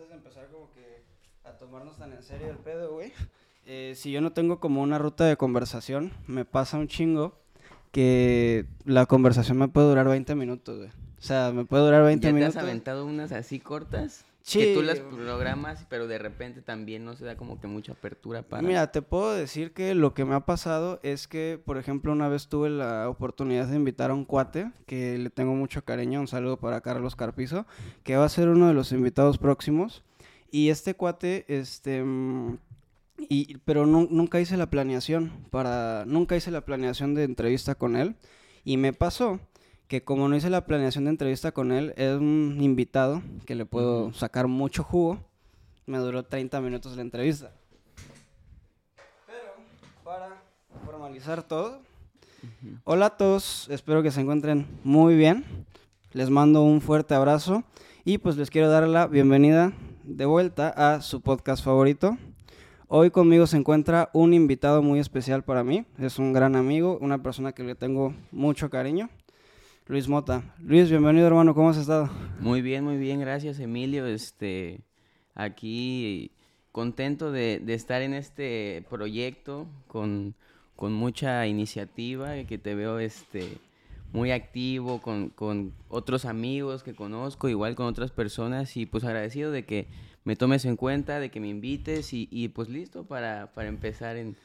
antes de empezar como que a tomarnos tan en serio el pedo, güey, eh, si yo no tengo como una ruta de conversación, me pasa un chingo que la conversación me puede durar 20 minutos, güey. O sea, me puede durar 20 ¿Ya minutos. te has aventado unas así cortas? Sí. Que tú las programas, pero de repente también no se da como que mucha apertura para... Mira, te puedo decir que lo que me ha pasado es que, por ejemplo, una vez tuve la oportunidad de invitar a un cuate que le tengo mucho cariño, un saludo para Carlos Carpizo, que va a ser uno de los invitados próximos. Y este cuate, este, mm, y, pero nu- nunca hice la planeación para, nunca hice la planeación de entrevista con él. Y me pasó que como no hice la planeación de entrevista con él, es un invitado que le puedo sacar mucho jugo. Me duró 30 minutos la entrevista. Pero para formalizar todo, hola a todos, espero que se encuentren muy bien. Les mando un fuerte abrazo y pues les quiero dar la bienvenida de vuelta a su podcast favorito. Hoy conmigo se encuentra un invitado muy especial para mí. Es un gran amigo, una persona que le tengo mucho cariño. Luis Mota. Luis, bienvenido hermano, ¿cómo has estado? Muy bien, muy bien, gracias Emilio. Este, aquí contento de, de estar en este proyecto con, con mucha iniciativa, que te veo este, muy activo con, con otros amigos que conozco, igual con otras personas y pues agradecido de que me tomes en cuenta, de que me invites y, y, pues listo para, para empezar en,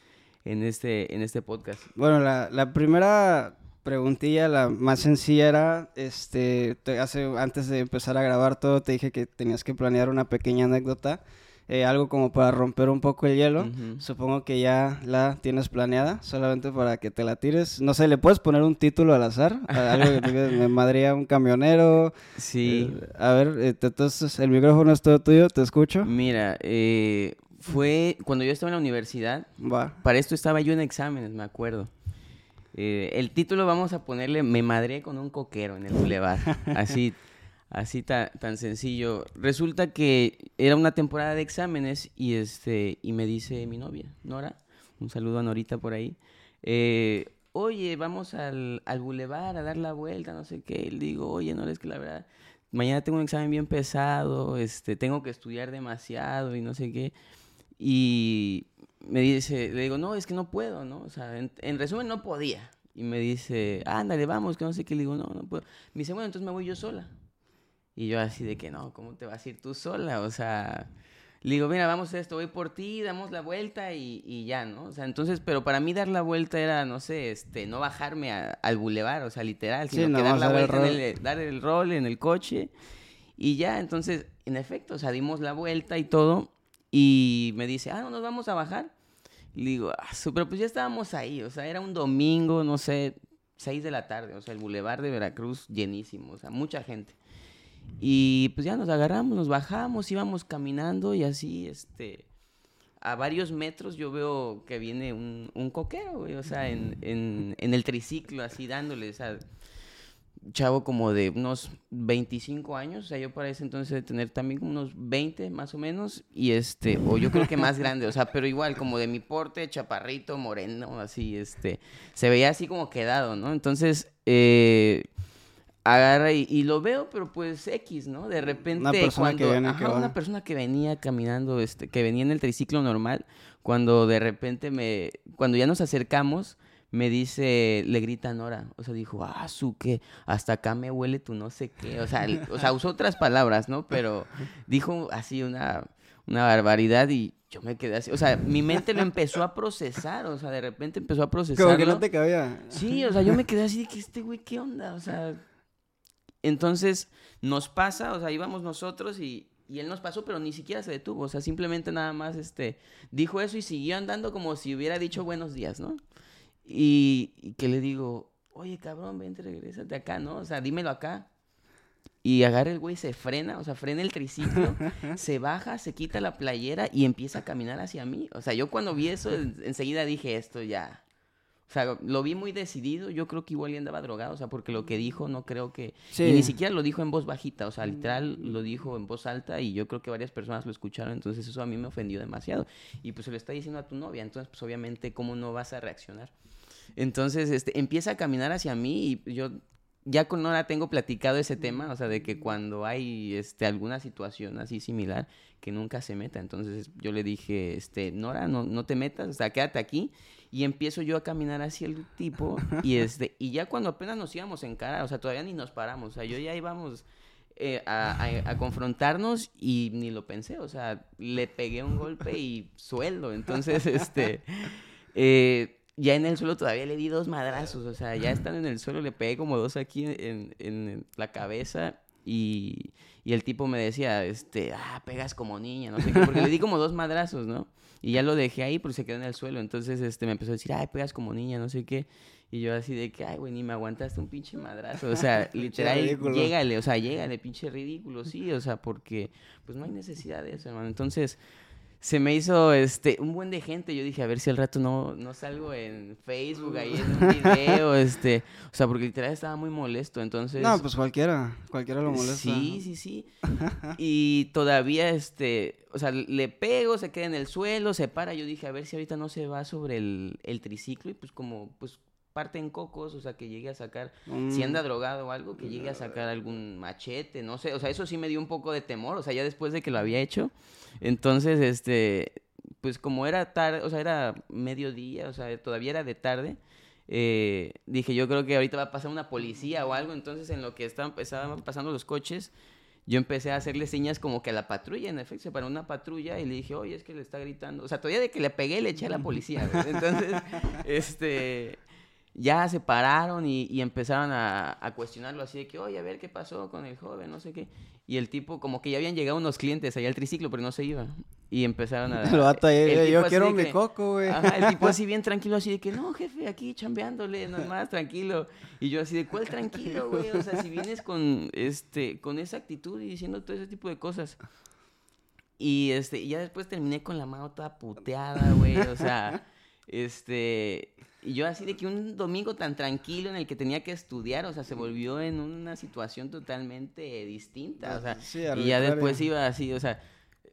en, este, en este podcast. Bueno, la, la primera preguntilla, la más sencilla era, este, te- hace, antes de empezar a grabar todo, te dije que tenías que planear una pequeña anécdota, eh, algo como para romper un poco el hielo. Supongo que ya la tienes planeada, solamente para que te la tires. No sé, ¿le puedes poner un título al azar? Algo que me madría un camionero. Sí. Eh, a ver, eh, te- entonces el micrófono es todo tuyo, te escucho. Mira, eh, fue cuando yo estaba en la universidad, Va. para esto estaba yo en exámenes, me acuerdo. Eh, el título vamos a ponerle Me madré con un coquero en el bulevar. Así, así ta- tan sencillo. Resulta que era una temporada de exámenes y este y me dice mi novia, Nora, un saludo a Norita por ahí. eh, oye, vamos al, al bulevar a dar la vuelta, no sé qué. Y le digo, oye, Nora, es que la verdad, mañana tengo un examen bien pesado, este, tengo que estudiar demasiado y no sé qué. Y me dice, le digo, no, es que no puedo, ¿no? O sea, en, en resumen, no podía. Y me dice, ándale, vamos, que no sé qué. Le digo, no, no puedo. Me dice, bueno, entonces me voy yo sola. Y yo así de que, no, ¿cómo te vas a ir tú sola? O sea, le digo, mira, vamos a esto, voy por ti, damos la vuelta y, y ya, ¿no? O sea, entonces, pero para mí dar la vuelta era, no sé, este, no bajarme a- al bulevar, o sea, literal, Sí, sino que dar la el vuelta, en el, dar el rol en el coche y ya, entonces, en efecto, o sea, dimos la vuelta y todo y me dice, ah, no, nos vamos a bajar. Le digo, ah, pero pues ya estábamos ahí, o sea, era un domingo, no sé, 6 de la tarde, o sea, el bulevar de Veracruz llenísimo, o sea, mucha gente. Y pues ya nos agarramos, nos bajamos, íbamos caminando y así, este, a varios metros yo veo que viene un, un coquero, güey, o sea, en, en, en el triciclo, así dándole, o sea, chavo como de unos 25 años, o sea, yo para ese entonces de tener también como unos 20 más o menos, y este, o yo creo que más grande, o sea, pero igual como de mi porte, chaparrito, moreno, así, este, se veía así como quedado, ¿no? Entonces, eh, agarra y, y lo veo, pero pues X, ¿no? De repente persona que cuando, viene, ajá, que una persona que venía caminando, este, que venía en el triciclo normal, cuando de repente me, cuando ya nos acercamos, me dice, le grita Nora, o sea, dijo, ah, su que hasta acá me huele tu no sé qué, o sea, o sea, usó otras palabras, ¿no? Pero dijo así una, una barbaridad y yo me quedé así, o sea, mi mente lo empezó a procesar, o sea, de repente empezó a procesar. Como que no te cabía. Sí, o sea, yo me quedé así de que este güey, ¿qué onda? O sea, entonces nos pasa, o sea, íbamos nosotros y, y él nos pasó, pero ni siquiera se detuvo, o sea, simplemente nada más, este, dijo eso y siguió andando como si hubiera dicho buenos días, ¿no? Y, y que le digo, oye, cabrón, vente, regrésate acá, ¿no? O sea, dímelo acá. Y agarra el güey, se frena, o sea, frena el triciclo, se baja, se quita la playera y empieza a caminar hacia mí. O sea, yo cuando vi eso, en- enseguida dije, esto ya. O sea, lo vi muy decidido. Yo creo que igual ya andaba drogado, o sea, porque lo que dijo no creo que. Sí. Y ni siquiera lo dijo en voz bajita, o sea, literal lo dijo en voz alta y yo creo que varias personas lo escucharon, entonces eso a mí me ofendió demasiado. Y pues se lo está diciendo a tu novia, entonces, pues obviamente, ¿cómo no vas a reaccionar? Entonces, este, empieza a caminar hacia mí y yo ya con Nora tengo platicado ese tema, o sea, de que cuando hay este, alguna situación así similar, que nunca se meta. Entonces yo le dije, este, Nora, no, no te metas, o sea, quédate aquí. Y empiezo yo a caminar hacia el tipo, y, este, y ya cuando apenas nos íbamos en cara, o sea, todavía ni nos paramos, o sea, yo ya íbamos eh, a, confrontarnos y ni lo pensé, o sea, le pegué un golpe y sueldo. Entonces, este, eh, ya en el suelo todavía le di dos madrazos, o sea, ya estando en el suelo le pegué como dos aquí en, la cabeza y, y, el tipo me decía, este, ah, pegas como niña, no sé qué, porque le di como dos madrazos, ¿no? Y ya lo dejé ahí, porque se quedó en el suelo. Entonces, este, me empezó a decir, ay, pegas como niña, no sé qué. Y yo así de que, ay, güey, ni me aguantaste un pinche madrazo. O sea, literal, llégale, o sea, llégale, pinche ridículo, sí, o sea, porque pues no hay necesidad de eso, hermano. Entonces, se me hizo este un buen de gente. Yo dije, a ver si al rato no, no salgo en Facebook ahí en un video, este, o sea, porque literal estaba muy molesto, entonces. No, pues cualquiera, cualquiera lo molesta. Sí, sí, sí. y todavía, este, o sea, le pego, se queda en el suelo, se para. Yo dije, a ver si ahorita no se va sobre el, el triciclo y pues como, pues parte en cocos, o sea, que llegue a sacar, si anda mm. drogado o algo, que llegue a sacar algún machete, no sé, o sea, eso sí me dio un poco de temor, o sea, ya después de que lo había hecho, entonces, este, pues como era tarde, o sea, era mediodía, o sea, todavía era de tarde, eh, dije, yo creo que ahorita va a pasar una policía o algo, entonces en lo que estaban, estaban pasando los coches, yo empecé a hacerle señas como que a la patrulla, en efecto, se paró una patrulla y le dije, oye, es que le está gritando. O sea, todavía de que le pegué le eché a la policía. Entonces, este, ya se pararon y, empezaron a, cuestionarlo así de que, oye, a ver qué pasó con el joven, no sé qué. Y el tipo, como que ya habían llegado unos clientes allá al triciclo, pero no se iba. Y empezaron a... El yo quiero mi coco, güey. el tipo así bien tranquilo, así de que, no, jefe, aquí chambeándole, nomás, tranquilo. Y yo así de, ¿cuál tranquilo, güey? O sea, si vienes con, este, con esa actitud y diciendo todo ese tipo de cosas. Y, este, y ya después terminé con la mano toda puteada, güey, o sea... Este, y yo así de que un domingo tan tranquilo en el que tenía que estudiar, o sea, se volvió en una situación totalmente distinta, o sea, y ya después iba así, o sea,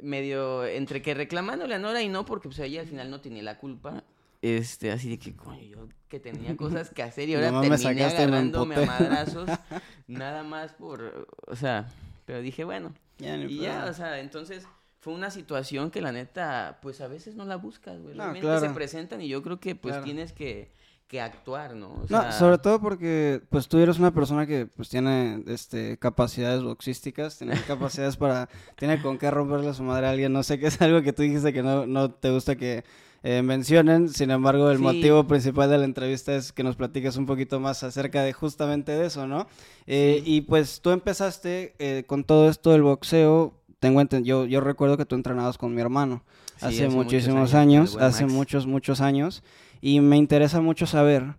medio entre que reclamándole a Nora y no, porque pues ella al final no tenía la culpa, este, así de que, coño, yo que tenía cosas que hacer y ahora terminé agarrándome a madrazos, nada más por, o sea, pero dije, bueno, y ya, o sea, entonces fue una situación que la neta, pues a veces no la buscas, güey. Realmente se presentan y yo creo que pues tienes que, que actuar, ¿no? No, sobre todo porque pues tú eres una persona que pues tiene este capacidades boxísticas, tiene capacidades para, tiene con qué romperle a su madre a alguien, no sé qué es algo que tú dijiste que no, no te gusta que eh, mencionen, sin embargo el motivo principal de la entrevista es que nos platiques un poquito más acerca de justamente de eso, ¿no? Eh, y pues tú empezaste eh, con todo esto del boxeo tengo yo, yo recuerdo que tú entrenabas con mi hermano hace, muchísimos años, hace muchos, muchos años, y me interesa mucho saber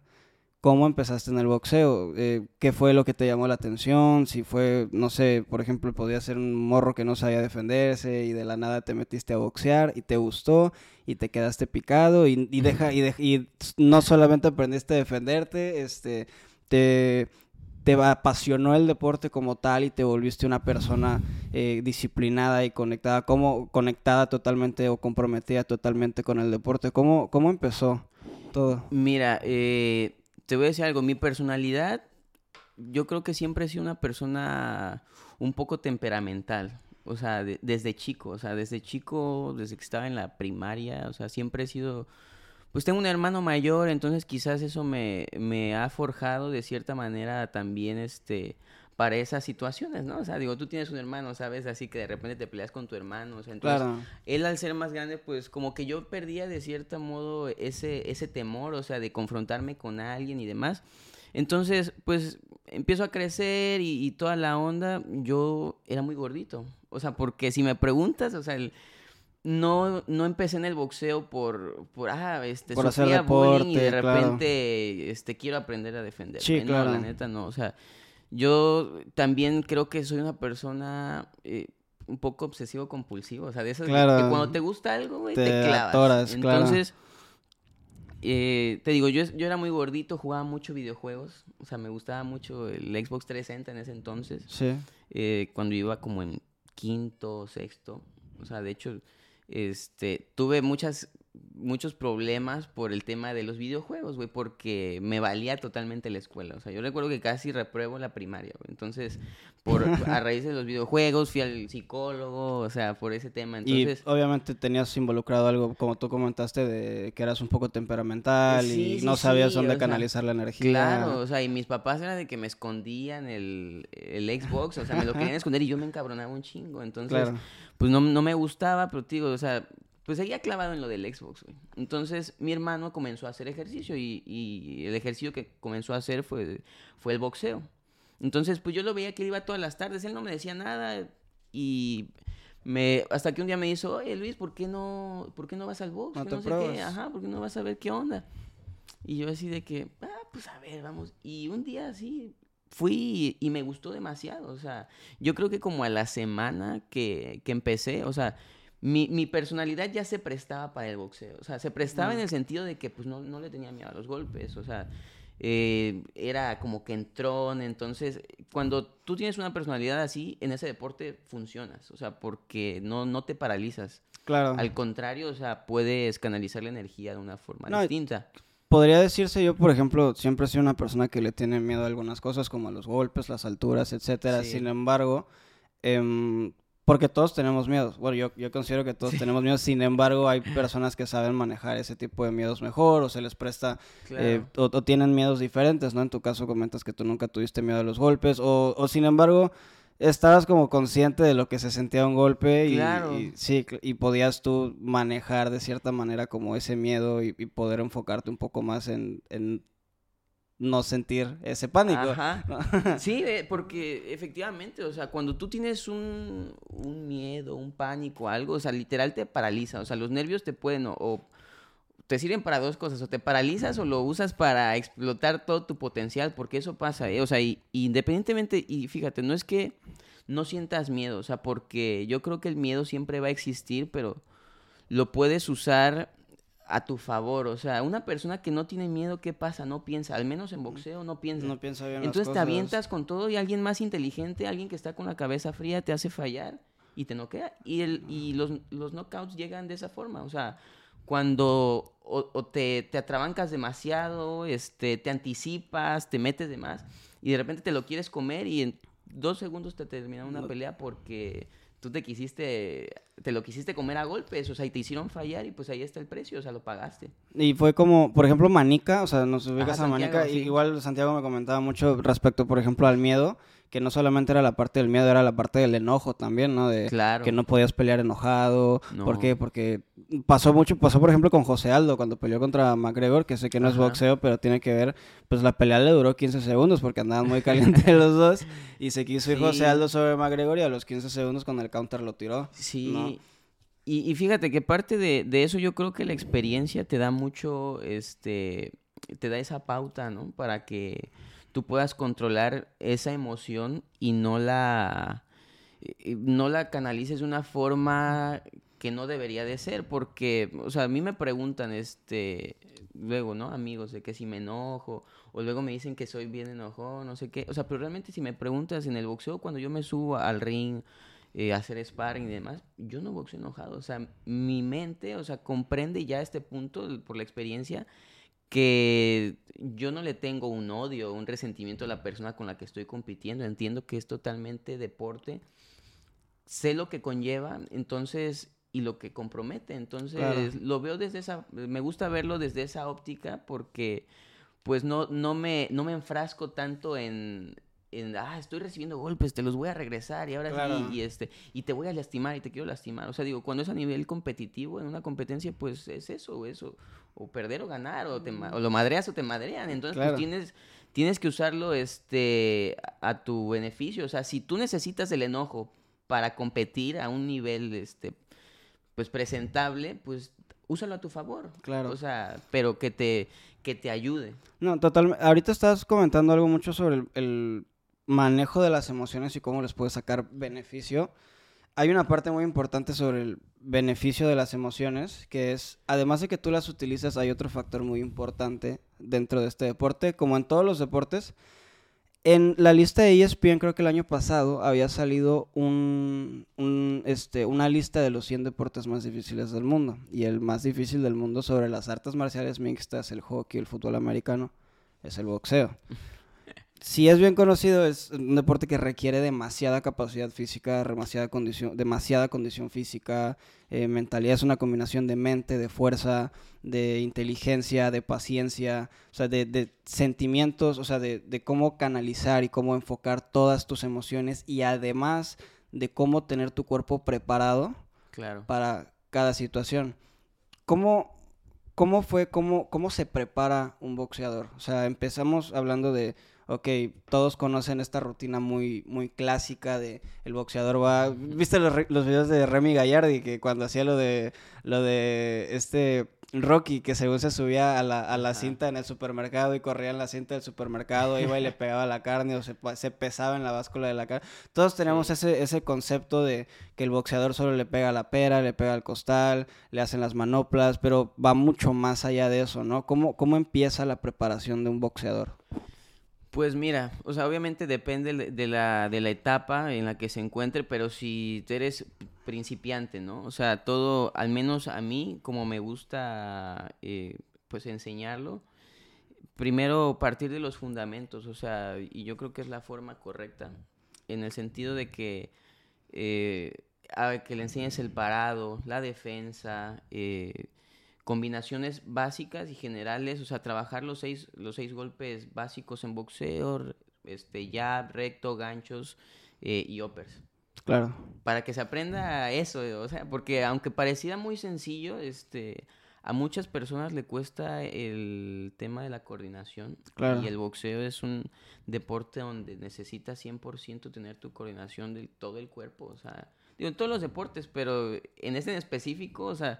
cómo empezaste en el boxeo, eh, qué fue lo que te llamó la atención, si fue, no sé, por ejemplo, podía ser un morro que no sabía defenderse y de la nada te metiste a boxear y te gustó y te quedaste picado y, deja, y, y no solamente aprendiste a defenderte, este, te te apasionó el deporte como tal y te volviste una persona eh, disciplinada y conectada, como conectada totalmente o comprometida totalmente con el deporte. ¿Cómo, cómo empezó todo? Mira, eh, te voy a decir algo, mi personalidad, yo creo que siempre he sido una persona un poco temperamental. O sea, desde chico, o sea, desde chico, desde que estaba en la primaria, o sea, siempre he sido pues tengo un hermano mayor, entonces quizás eso me, me ha forjado de cierta manera también este para esas situaciones, ¿no? O sea, digo, tú tienes un hermano, ¿sabes? Así que de repente te peleas con tu hermano, o sea, entonces él al ser más grande, pues como que yo perdía de cierto modo ese, ese temor, o sea, de confrontarme con alguien y demás. Entonces, pues empiezo a crecer y, y toda la onda, yo era muy gordito, o sea, porque si me preguntas, o sea, el, no, no empecé en el boxeo por, por ah, este, por hacer deporte, y de repente, este, quiero aprender a defender. Sí, claro. la neta, no, o sea, yo también creo que soy una persona eh, un poco obsesivo compulsivo, o sea, de esas que cuando te gusta algo, güey, te, clavas. Entonces, eh, te digo, yo, yo era muy gordito, jugaba mucho videojuegos, o sea, me gustaba mucho el Xbox 360 en ese entonces. Sí. Eh, cuando iba como en quinto, sexto, o sea, de hecho este, tuve muchas muchos problemas por el tema de los videojuegos, güey, porque me valía totalmente la escuela. O sea, yo recuerdo que casi repruebo la primaria, güey. Entonces, por, a raíz de los videojuegos, fui al psicólogo, o sea, por ese tema. Entonces, y obviamente tenías involucrado algo, como tú comentaste, de que eras un poco temperamental y no sabías dónde canalizar la energía. Claro, o sea, y mis papás eran de que me escondían el, el Xbox, o sea, me lo querían esconder y yo me encabronaba un chingo. Entonces, pues no, no me gustaba, pero digo, o sea, pues seguía clavado en lo del Xbox, güey. Entonces mi hermano comenzó a hacer ejercicio y, el ejercicio que comenzó a hacer fue, fue el boxeo. Entonces, pues yo lo veía que iba todas las tardes, él no me decía nada y me hasta que un día me dijo, oye Luis, ¿por qué no, por qué no vas al box? No, no sé qué, ajá, ¿por qué no vas a ver qué onda? Y yo así de que, ah, pues a ver, vamos. Y un día así fui y, me gustó demasiado, o sea, yo creo que como a la semana que, que empecé, o sea, mi, mi, personalidad ya se prestaba para el boxeo. O sea, se prestaba en mm. el sentido de que pues no, no le tenía miedo a los golpes. O sea, eh, era como que entrón. Entonces, cuando tú tienes una personalidad así, en ese deporte funcionas. O sea, porque no, no te paralizas. Claro. Al contrario, o sea, puedes canalizar la energía de una forma distinta. Podría decirse yo, por ejemplo, siempre he sido una persona que le tiene miedo a algunas cosas, como a los golpes, las alturas, etcétera. Sin embargo, eh, porque todos tenemos miedos. Bueno, yo, yo considero que todos tenemos miedos. Sin embargo, hay personas que saben manejar ese tipo de miedos mejor o se les presta eh, o, tienen miedos diferentes, ¿no? En tu caso comentas que tú nunca tuviste miedo a los golpes o, o sin embargo estabas como consciente de lo que se sentía un golpe y, y, sí, y podías tú manejar de cierta manera como ese miedo y, poder enfocarte un poco más en, en no sentir ese pánico. Ajá. Sí, porque efectivamente, o sea, cuando tú tienes un, un, miedo, un pánico, algo, o sea, literal te paraliza, o sea, los nervios te pueden o, te sirven para dos cosas, o te paralizas o lo usas para explotar todo tu potencial, porque eso pasa, ¿eh? o sea, y, independientemente, y fíjate, no es que no sientas miedo, o sea, porque yo creo que el miedo siempre va a existir, pero lo puedes usar a tu favor. O sea, una persona que no tiene miedo, ¿qué pasa? No piensa. Al menos en boxeo no piensa. No piensa bien. Entonces te avientas con todo y alguien más inteligente, alguien que está con la cabeza fría, te hace fallar y te noquea. Y, el, y los, los knockouts llegan de esa forma. O sea, cuando o, te, te, atrabancas demasiado, este, te anticipas, te metes de más y de repente te lo quieres comer y en dos segundos te termina una pelea porque tú te quisiste, te lo quisiste comer a golpes, o sea, y te hicieron fallar y pues ahí está el precio, o sea, lo pagaste. Y fue como, por ejemplo, Manica, o sea, nos ubicas a Manica, igual Santiago me comentaba mucho respecto, por ejemplo, al miedo, que no solamente era la parte del miedo, era la parte del enojo también, ¿no? De claro. que no podías pelear enojado. ¿Por qué? Porque pasó mucho, pasó por ejemplo con José Aldo cuando peleó contra McGregor, que sé que no es boxeo, pero tiene que ver, pues la pelea le duró 15 segundos porque andaban muy calientes los dos y se quiso ir José Aldo sobre McGregor y a los 15 segundos con el counter lo tiró. Sí. Y, fíjate que parte de, de eso yo creo que la experiencia te da mucho, este, te da esa pauta, ¿no? Para que tú puedas controlar esa emoción y no la, no la canalices de una forma que no debería de ser, porque, o sea, a mí me preguntan, este, luego, ¿no? Amigos, de que si me enojo, o luego me dicen que soy bien enojado, no sé qué, o sea, pero realmente si me preguntas en el boxeo, cuando yo me subo al ring, eh, hacer sparring y demás, yo no boxeo enojado, o sea, mi mente, o sea, comprende ya este punto por la experiencia que yo no le tengo un odio, un resentimiento a la persona con la que estoy compitiendo. Entiendo que es totalmente deporte. Sé lo que conlleva, entonces, y lo que compromete. Entonces, lo veo desde esa, me gusta verlo desde esa óptica porque, pues, no, no, me, no me enfrasco tanto en, ah, estoy recibiendo golpes, te los voy a regresar y ahora sí, y, este, y te voy a lastimar y te quiero lastimar. O sea, digo, cuando es a nivel competitivo, en una competencia, pues es eso, eso, o perder o ganar, o, te, o lo madreas o te madrean. Entonces, pues tienes, tienes que usarlo este, a tu beneficio. O sea, si tú necesitas el enojo para competir a un nivel, este, pues presentable, pues úsalo a tu favor. Claro. O sea, pero que te, que te ayude. No, totalmente. Ahorita estás comentando algo mucho sobre el manejo de las emociones y cómo les puede sacar beneficio, hay una parte muy importante sobre el beneficio de las emociones, que es, además de que tú las utilizas, hay otro factor muy importante dentro de este deporte, como en todos los deportes, En la lista de ESPN, creo que el año pasado, había salido un, este, una lista de los 100 deportes más difíciles del mundo. Y el más difícil del mundo sobre las artes marciales mixtas, el hockey, el fútbol americano, es el boxeo. Si es bien conocido, es un deporte que requiere demasiada capacidad física, demasiada condición, demasiada condición física, eh, mentalidad. Es una combinación de mente, de fuerza, de inteligencia, de paciencia, o sea, de, sentimientos, o sea, de, de, cómo canalizar y cómo enfocar todas tus emociones y además de cómo tener tu cuerpo preparado claro. para cada situación. ¿Cómo, cómo fue, cómo, cómo se prepara un boxeador? O sea, empezamos hablando de ok, todos conocen esta rutina muy, muy clásica de el boxeador va... ¿Viste los, los videos de Remy Gallardi que cuando hacía lo de, lo de este Rocky que según se subía a la, a la cinta en el supermercado y corría en la cinta del supermercado, iba y le pegaba la carne o se, se pesaba en la báscula de la carne. Todos tenemos ese, ese concepto de que el boxeador solo le pega la pera, le pega el costal, le hacen las manoplas, pero va mucho más allá de eso, ¿no? ¿Cómo, cómo empieza la preparación de un boxeador? Pues mira, o sea, obviamente depende de la, de la etapa en la que se encuentre, pero si eres principiante, ¿no? O sea, todo, al menos a mí, como me gusta, eh, pues enseñarlo, primero partir de los fundamentos, o sea, y yo creo que es la forma correcta, en el sentido de que, eh, que le enseñes el parado, la defensa, eh, combinaciones básicas y generales, o sea, trabajar los seis, los seis golpes básicos en boxeo, este, jab, recto, ganchos eh, y uppers. Claro. Para que se aprenda eso, o sea, porque aunque pareciera muy sencillo, este, a muchas personas le cuesta el tema de la coordinación. Claro. Y el boxeo es un deporte donde necesitas 100% tener tu coordinación de todo el cuerpo, o sea, digo, en todos los deportes, pero en este en específico, o sea,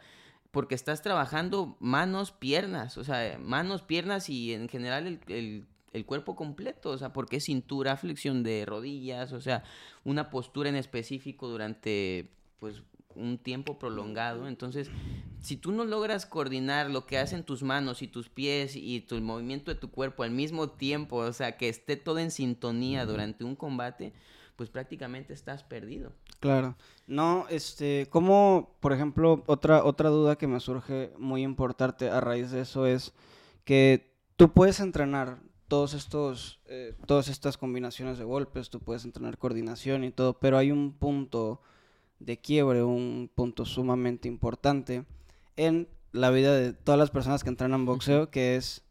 porque estás trabajando manos, piernas, o sea, manos, piernas y en general el, cuerpo completo, o sea, porque es cintura, flexión de rodillas, o sea, una postura en específico durante, pues, un tiempo prolongado. Entonces, si tú no logras coordinar lo que hacen tus manos y tus pies y tu, el movimiento de tu cuerpo al mismo tiempo, o sea, que esté todo en sintonía durante un combate, pues prácticamente estás perdido. Claro. No, este, como, por ejemplo, otra, otra duda que me surge muy importante a raíz de eso es que tú puedes entrenar todos estos, eh, todas estas combinaciones de golpes, tú puedes entrenar coordinación y todo, pero hay un punto de quiebre, un punto sumamente importante en la vida de todas las personas que entrenan boxeo, que es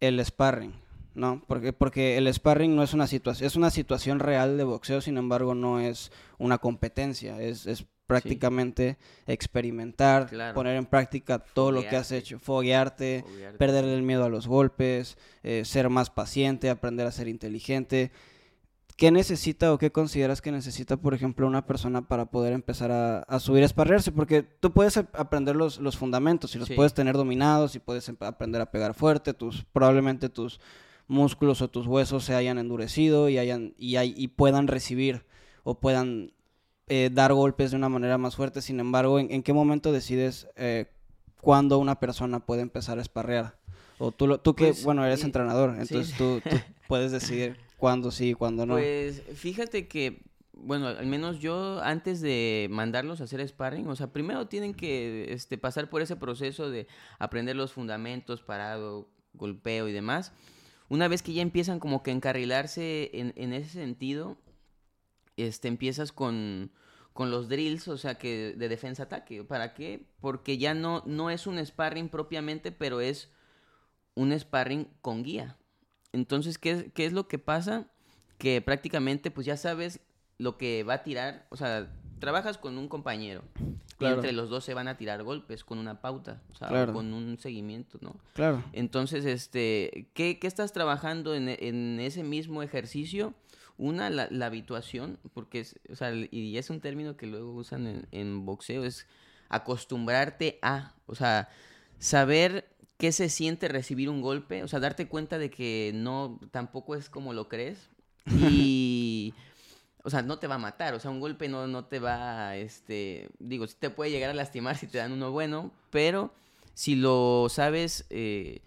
el sparring. ¿No? Porque, porque el sparring no es una situación, es una situación real de boxeo, sin embargo no es una competencia, es, es prácticamente experimentar, poner en práctica todo lo que has hecho, foguearte, perder el miedo a los golpes, eh, ser más paciente, aprender a ser inteligente. ¿Qué necesita o qué consideras que necesita, por ejemplo, una persona para poder empezar a, subir a esparrearse? Porque tú puedes aprender los, los fundamentos y los puedes tener dominados y puedes aprender a pegar fuerte, tus, probablemente tus músculos o tus huesos se hayan endurecido y, hayan, y, hay, y puedan recibir o puedan eh, dar golpes de una manera más fuerte. Sin embargo, ¿en, qué momento decides eh, cuándo una persona puede empezar a esparrear? O tú, tú que, pues, bueno, eres entrenador, entonces tú, puedes decidir cuándo sí y cuándo no. Pues fíjate que, bueno, al menos yo antes de mandarlos a hacer sparring, o sea, primero tienen que este, pasar por ese proceso de aprender los fundamentos, parado, golpeo y demás una vez que ya empiezan como que encarrilarse en, ese sentido, este, empiezas con, los drills, o sea, que de defensa-ataque. ¿Para qué? Porque ya no, no es un sparring propiamente, pero es un sparring con guía. Entonces, ¿qué, ¿qué es lo que pasa? Que prácticamente, pues ya sabes lo que va a tirar, o sea, trabajas con un compañero y entre los dos se van a tirar golpes con una pauta, o sea, con un seguimiento, ¿no? Claro. Entonces, este, ¿qué, qué estás trabajando en, en, ese mismo ejercicio? Una, la, la habituación, porque es, o sea, y es un término que luego usan en, en boxeo, es acostumbrarte a, o sea, saber qué se siente recibir un golpe, o sea, darte cuenta de que no, tampoco es como lo crees. Y o sea, no te va a matar, o sea, un golpe no, no te va, este, digo, sí te puede llegar a lastimar si te dan uno bueno, pero si lo sabes eh,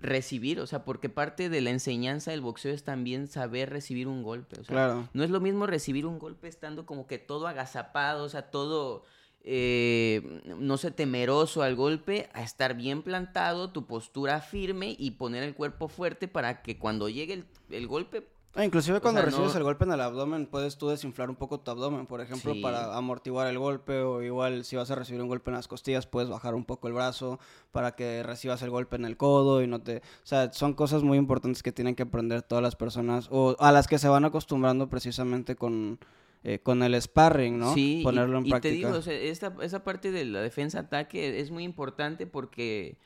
recibir, o sea, porque parte de la enseñanza del boxeo es también saber recibir un golpe. O sea, Claro. no es lo mismo recibir un golpe estando como que todo agazapado, o sea, todo, eh, no sé, temeroso al golpe, a estar bien plantado, tu postura firme y poner el cuerpo fuerte para que cuando llegue el, el golpe, Ah, inclusive cuando sea, recibes no- el golpe en el abdomen, puedes tú desinflar un poco tu abdomen, por ejemplo, Sí. para amortiguar el golpe, o igual si vas a recibir un golpe en las costillas, puedes bajar un poco el brazo para que recibas el golpe en el codo y no te... O sea, son cosas muy importantes que tienen que aprender todas las personas, o a las que se van acostumbrando precisamente con, eh, con el sparring, ¿no? Sí, y- Ponerlo en y, práctica. te digo, o sea, esta, esa parte de la defensa-ataque es muy importante porque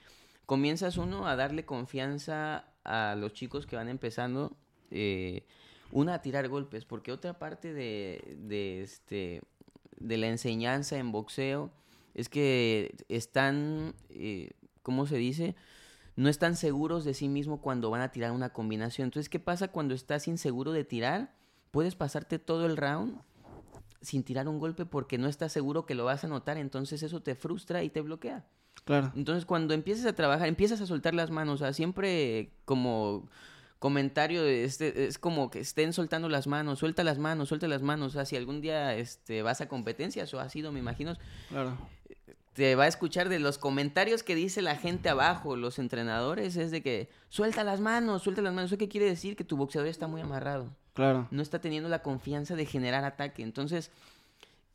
comienzas uno a darle confianza a los chicos que van empezando, eh, una a tirar golpes, porque otra parte de, de, este, de la enseñanza en boxeo es que están, eh, ¿cómo se dice? No están seguros de sí mismo cuando van a tirar una combinación. Entonces, ¿qué pasa cuando estás inseguro de tirar? Puedes pasarte todo el round sin tirar un golpe porque no estás seguro que lo vas a notar, entonces eso te frustra y te bloquea. Claro. Entonces cuando empiezas a trabajar, empiezas a soltar las manos, o sea, siempre como comentario de este es como que estén soltando las manos, suelta las manos, suelta las manos, o sea, si algún día este vas a competencias o has sido, me imagino, Claro. te va a escuchar de los comentarios que dice la gente abajo, los entrenadores, es de que suelta las manos, suelta las manos. ¿Eso qué quiere decir? Que tu boxeador está muy amarrado Claro. no está teniendo la confianza de generar ataque. Entonces,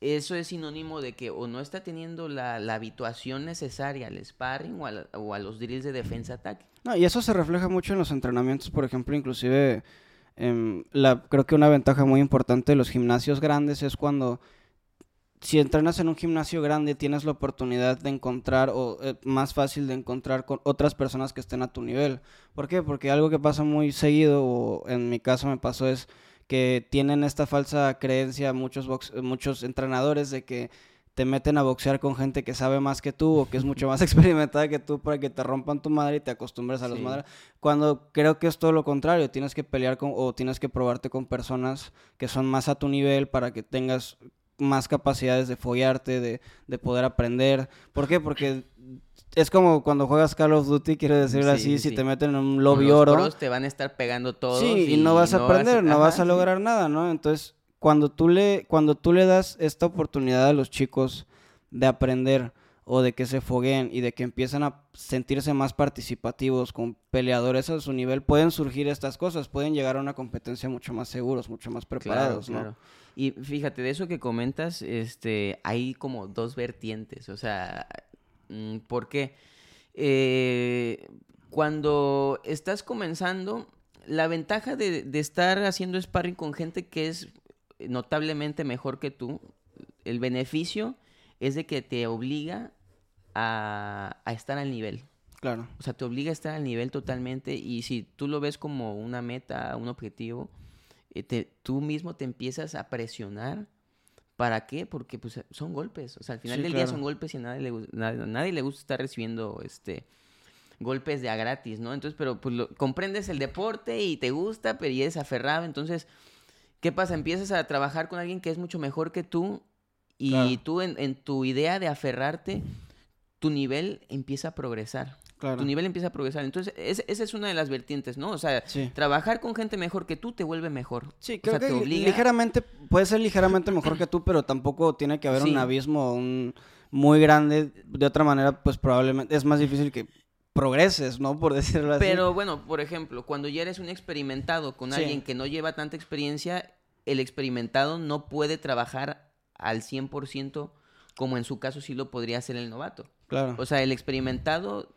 eso es sinónimo de que o no está teniendo la, la habituación necesaria al sparring o a, la- o a los drills de defensa-ataque. No, y eso se refleja mucho en los entrenamientos, por ejemplo, inclusive em, la, creo que una ventaja muy importante de los gimnasios grandes es cuando si entrenas en un gimnasio grande tienes la oportunidad de encontrar o eh, más fácil de encontrar con otras personas que estén a tu nivel. ¿Por qué? Porque algo que pasa muy seguido o en mi caso me pasó es que tienen esta falsa creencia muchos box- muchos entrenadores de que te meten a boxear con gente que sabe más que tú o que es mucho más experimentada que tú para que te rompan tu madre y te acostumbres a los Sí. madres. Cuando creo que es todo lo contrario, tienes que pelear con o tienes que probarte con personas que son más a tu nivel para que tengas más capacidades de follarte, de, de poder aprender. ¿Por qué? Porque es como cuando juegas Call of Duty, quiero decirlo Sí, así, sí, si te meten en un lobby los oro. te van a estar pegando todos. Sí, y, no vas a aprender, no vas a lograr nada, ¿no? Entonces, cuando tú le, cuando tú le das esta oportunidad a los chicos de aprender o de que se fogueen y de que empiezan a sentirse más participativos con peleadores a su nivel, pueden surgir estas cosas, pueden llegar a una competencia mucho más seguros, mucho más preparados, Claro, ¿no? claro. Y fíjate, de eso que comentas, este, hay como dos vertientes. O sea, mm, ¿por qué? Eh, cuando estás comenzando, la ventaja de, de estar haciendo sparring con gente que es notablemente mejor que tú, el beneficio es de que te obliga a, a estar al nivel. Claro, O sea, te obliga a estar al nivel totalmente y si tú lo ves como una meta, un objetivo, eh, te- tú mismo te empiezas a presionar. ¿Para qué? Porque pues, son golpes. O sea, al final Sí, del día son golpes y a nadie le, a nadie le gusta estar recibiendo este golpes de a gratis, ¿no? Entonces, pero pues lo- comprendes el deporte y te gusta, pero y eres aferrado. Entonces, ¿qué pasa? Empiezas a trabajar con alguien que es mucho mejor que tú y Claro. tú en, en tu idea de aferrarte, tu nivel empieza a progresar claro. tu nivel empieza a progresar. Entonces, es- esa es una de las vertientes, ¿no? O sea, Sí. trabajar con gente mejor que tú te vuelve mejor. Sí, O creo sea, que te li- obliga- ligeramente, puede ser ligeramente mejor que tú, pero tampoco tiene que haber Sí. un abismo un muy grande. De otra manera, pues probablemente es más difícil que progreses, ¿no? Por decirlo así. Pero bueno, por ejemplo, cuando ya eres un experimentado con Sí. alguien que no lleva tanta experiencia, el experimentado no puede trabajar al 100% como en su caso sí lo podría hacer el novato. Claro. O sea, el experimentado,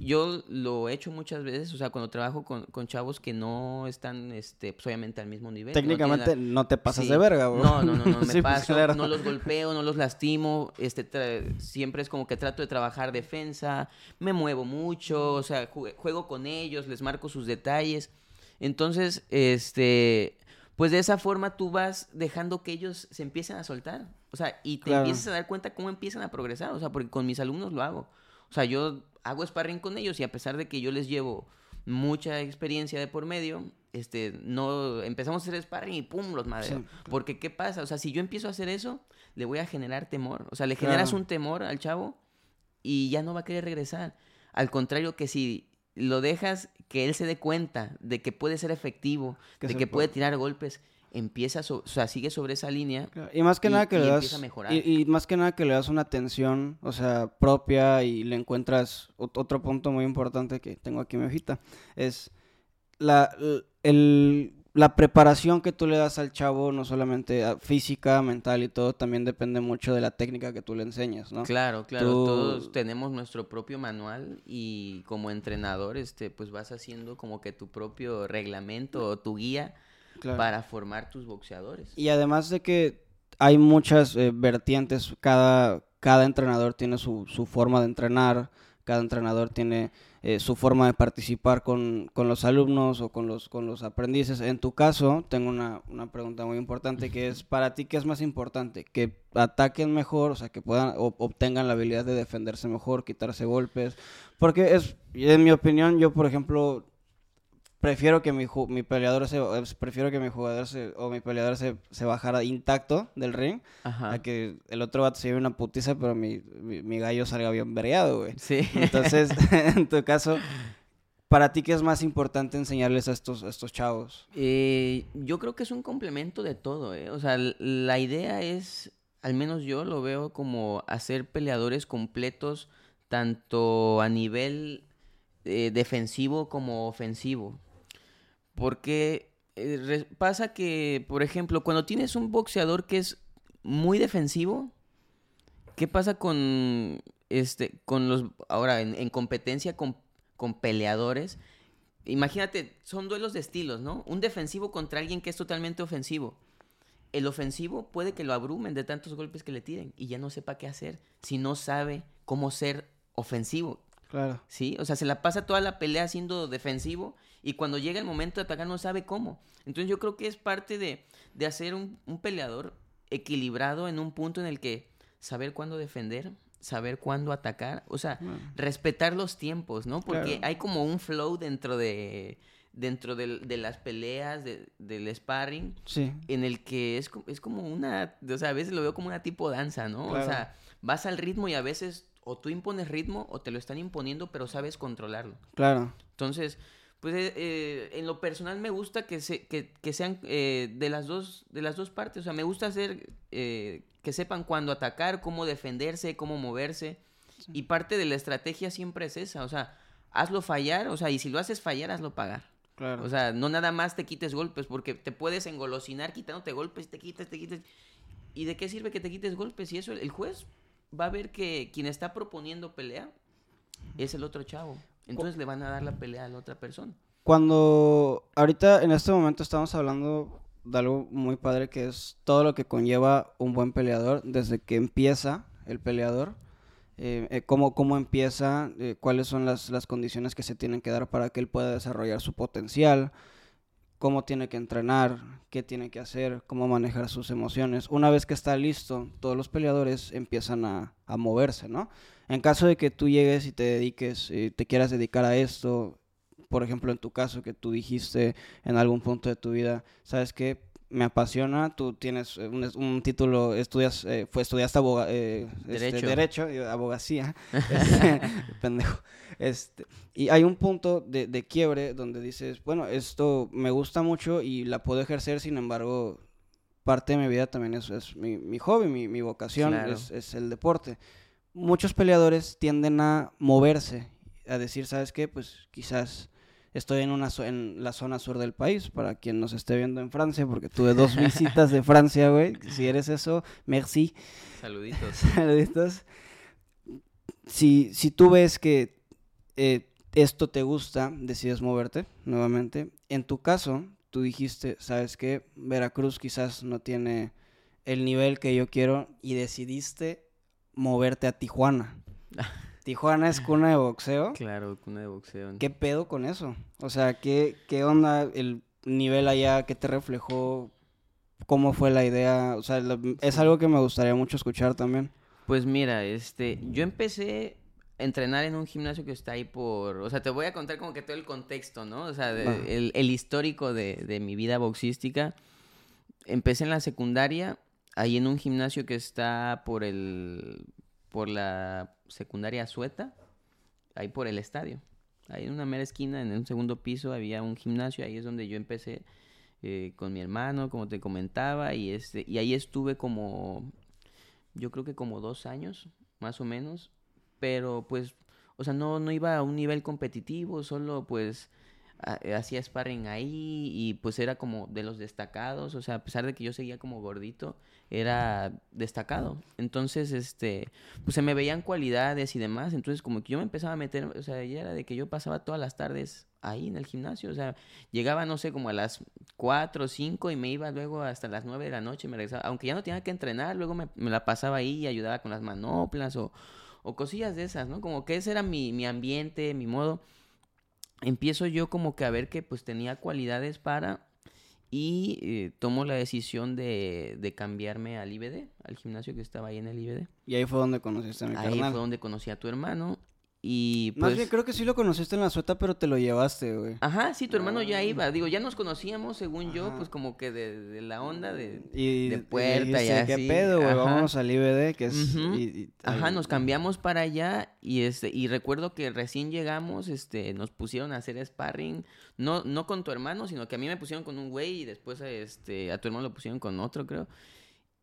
yo lo he hecho muchas veces, o sea, cuando trabajo con, con chavos que no están, este, pues obviamente al mismo nivel. no tienen la- Técnicamente no te pasas Sí. de verga, bro. No, no, no, no, me Sí, pues, paso, claro. no los golpeo, no los lastimo, este, tra- siempre es como que trato de trabajar defensa, me muevo mucho, o sea, jue- juego con ellos, les marco sus detalles. Entonces, este, pues de esa forma tú vas dejando que ellos se empiecen a soltar, o sea, y te Claro. empiezas a dar cuenta cómo empiezan a progresar, o sea, porque con mis alumnos lo hago. O sea, yo hago sparring con ellos y a pesar de que yo les llevo mucha experiencia de por medio, este, no empezamos a hacer sparring y pum, los madreo. Sí. Porque ¿qué pasa? O sea, si yo empiezo a hacer eso, le voy a generar temor. O sea, le generas un temor al chavo y ya no va a querer regresar. Al contrario que si lo dejas que él se dé cuenta de que puede ser efectivo, de que puede tirar golpes, empieza, o sea, sigue sobre esa línea. Y más que nada que le das y, más que nada que le das una atención, o sea, propia y le encuentras otro punto muy importante que tengo aquí en mi hojita es la el la preparación que tú le das al chavo, no solamente física, mental y todo, también depende mucho de la técnica que tú le enseñas, ¿no? Claro, claro. Todos tenemos nuestro propio manual y como entrenador, este, pues vas haciendo como que tu propio reglamento o tu guía para formar tus boxeadores. Y además de que hay muchas eh, vertientes, cada, cada entrenador tiene su, su forma de entrenar, cada entrenador tiene eh, su forma de participar con, los alumnos o con los, con los aprendices. En tu caso, tengo una, pregunta muy importante que es, ¿para ti qué es más importante? ¿Que ataquen mejor, o sea, que puedan obtengan la habilidad de defenderse mejor, quitarse golpes? Porque es, en mi opinión, yo, por ejemplo, prefiero que mi, mi peleador se prefiero que mi jugador se, o mi peleador se, se bajara intacto del ring a que el otro vato se lleve una putiza pero mi, mi, gallo salga bien breado, güey. Sí. Entonces, en tu caso, ¿para ti qué es más importante enseñarles a estos, estos chavos? Eh, yo creo que es un complemento de todo, ¿eh? O sea, la idea es, al menos yo lo veo como hacer peleadores completos tanto a nivel eh, defensivo como ofensivo. Porque eh, pasa que, por ejemplo, cuando tienes un boxeador que es muy defensivo, ¿qué pasa con este con los ahora en, competencia con, con, peleadores? Imagínate, son duelos de estilos, ¿no? Un defensivo contra alguien que es totalmente ofensivo. El ofensivo puede que lo abrumen de tantos golpes que le tiren y ya no sepa qué hacer si no sabe cómo ser ofensivo. Claro. Sí, o sea, se la pasa toda la pelea siendo defensivo y cuando llega el momento de atacar no sabe cómo. Entonces yo creo que es parte de, de hacer un, un, peleador equilibrado en un punto en el que saber cuándo defender, saber cuándo atacar, o sea, respetar los tiempos, ¿no? Porque hay como un flow dentro de dentro de, de las peleas, de, del sparring, sí. en el que es, es como una, o sea, a veces lo veo como una tipo danza, ¿no? O sea, vas al ritmo y a veces o tú impones ritmo o te lo están imponiendo, pero sabes controlarlo. Claro. Entonces, pues eh, eh, en lo personal me gusta que, se, que, que sean eh, de, las dos, de las dos partes. O sea, me gusta hacer que sepan cuándo atacar, cómo defenderse, cómo moverse. Y parte de la estrategia siempre es esa. O sea, hazlo fallar, o sea, y si lo haces fallar, hazlo pagar. Claro. O sea, no nada más te quites golpes, porque te puedes engolosinar quitándote golpes, te quitas, te quitas. ¿Y de qué sirve que te quites golpes? Y eso el juez va a ver que quien está proponiendo pelea es el otro chavo. Entonces le van a dar la pelea a la otra persona. Cuando ahorita en este momento estamos hablando de algo muy padre que es todo lo que conlleva un buen peleador desde que empieza el peleador. Eh, eh, cómo, cómo, empieza, eh, cuáles son las, las, condiciones que se tienen que dar para que él pueda desarrollar su potencial, cómo tiene que entrenar, qué tiene que hacer, cómo manejar sus emociones. Una vez que está listo, todos los peleadores empiezan a, a moverse, ¿no? En caso de que tú llegues y te dediques, y te quieras dedicar a esto, por ejemplo, en tu caso, que tú dijiste en algún punto de tu vida, ¿sabes qué? Me apasiona, tú tienes un, título, estudias, eh, fue, estudiaste eh, este, derecho. derecho, abogacía, pendejo. Este, y hay un punto de, de, quiebre donde dices, bueno, esto me gusta mucho y la puedo ejercer, sin embargo, parte de mi vida también es, es mi, mi, hobby, mi, mi vocación, es, es el deporte muchos peleadores tienden a moverse, a decir, ¿sabes qué? Pues quizás estoy en, una en la zona sur del país, para quien nos esté viendo en Francia, porque tuve dos visitas de Francia, güey. Si eres eso, merci. Saluditos. Saluditos. Si, si tú ves que eh, esto te gusta, decides moverte nuevamente. En tu caso, tú dijiste, ¿sabes qué? Veracruz quizás no tiene el nivel que yo quiero y decidiste moverte a Tijuana. Tijuana es cuna de boxeo. Claro, cuna de boxeo. ¿Qué pedo con eso? O sea, ¿qué, qué onda el nivel allá? ¿Qué te reflejó? ¿Cómo fue la idea? O sea, es algo que me gustaría mucho escuchar también. Pues mira, este, yo empecé entrenar en un gimnasio que está ahí por, o sea, te voy a contar como que todo el contexto, ¿no? O sea, el, el, histórico de, de mi vida boxística. Empecé en la secundaria ahí en un gimnasio que está por el por la secundaria Sueta, ahí por el estadio. ahí en una mera esquina, en un segundo piso, había un gimnasio, ahí es donde yo empecé eh, con mi hermano, como te comentaba, y, este, y ahí estuve como, yo creo que como dos años, más o menos, pero pues, o sea, no, no iba a un nivel competitivo, solo pues hacía sparring ahí y pues era como de los destacados, o sea, a pesar de que yo seguía como gordito, era destacado. Entonces, este, pues se me veían cualidades y demás, entonces como que yo me empezaba a meter, o sea, ya era de que yo pasaba todas las tardes ahí en el gimnasio, o sea, llegaba, no sé, como a las 4 o 5 y me iba luego hasta las 9 de la noche, me regresaba, aunque ya no tenía que entrenar, luego me, la pasaba ahí y ayudaba con las manoplas o, o cosillas de esas, ¿no? Como que ese era mi, mi ambiente, mi modo empiezo yo como que a ver que pues tenía cualidades para y eh, tomo la decisión de, de, cambiarme al IBD, al gimnasio que estaba ahí en el IBD. Y ahí fue donde conociste a mi Ahí fue donde conocí a tu hermano y pues... Más bien, creo que sí lo conociste en la sueta, pero te lo llevaste, güey. Ajá, sí, tu hermano ya iba. Digo, ya nos conocíamos, según yo, pues como que de, la onda de, de puerta y, así. ¿Qué pedo, güey? Vamos al IBD, que es... Ajá, nos cambiamos para allá y este y recuerdo que recién llegamos, este, nos pusieron a hacer sparring. No, no con tu hermano, sino que a mí me pusieron con un güey y después este, a tu hermano lo pusieron con otro, creo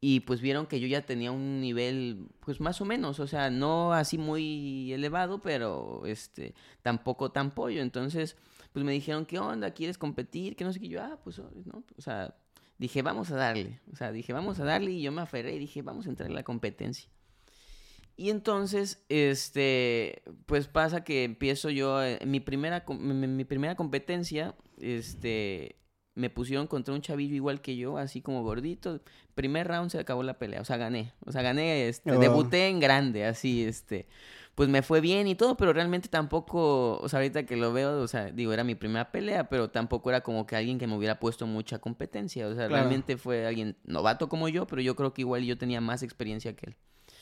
y pues vieron que yo ya tenía un nivel pues más o menos, o sea, no así muy elevado, pero este tampoco tan pollo, entonces pues me dijeron, "¿Qué onda? ¿Quieres competir?" Que no sé qué yo, "Ah, pues no, o sea, dije, "Vamos a darle." O sea, dije, "Vamos a darle" y yo me aferré y dije, "Vamos a entrar en la competencia." Y entonces, este, pues pasa que empiezo yo, eh, mi primera, mi primera competencia, este, me pusieron contra un chavillo igual que yo, así como gordito. Primer round se acabó la pelea, o sea, gané. O sea, gané, este, oh. debuté en grande, así, este. Pues me fue bien y todo, pero realmente tampoco, o sea, ahorita que lo veo, o sea, digo, era mi primera pelea, pero tampoco era como que alguien que me hubiera puesto mucha competencia. O sea, realmente fue alguien novato como yo, pero yo creo que igual yo tenía más experiencia que él.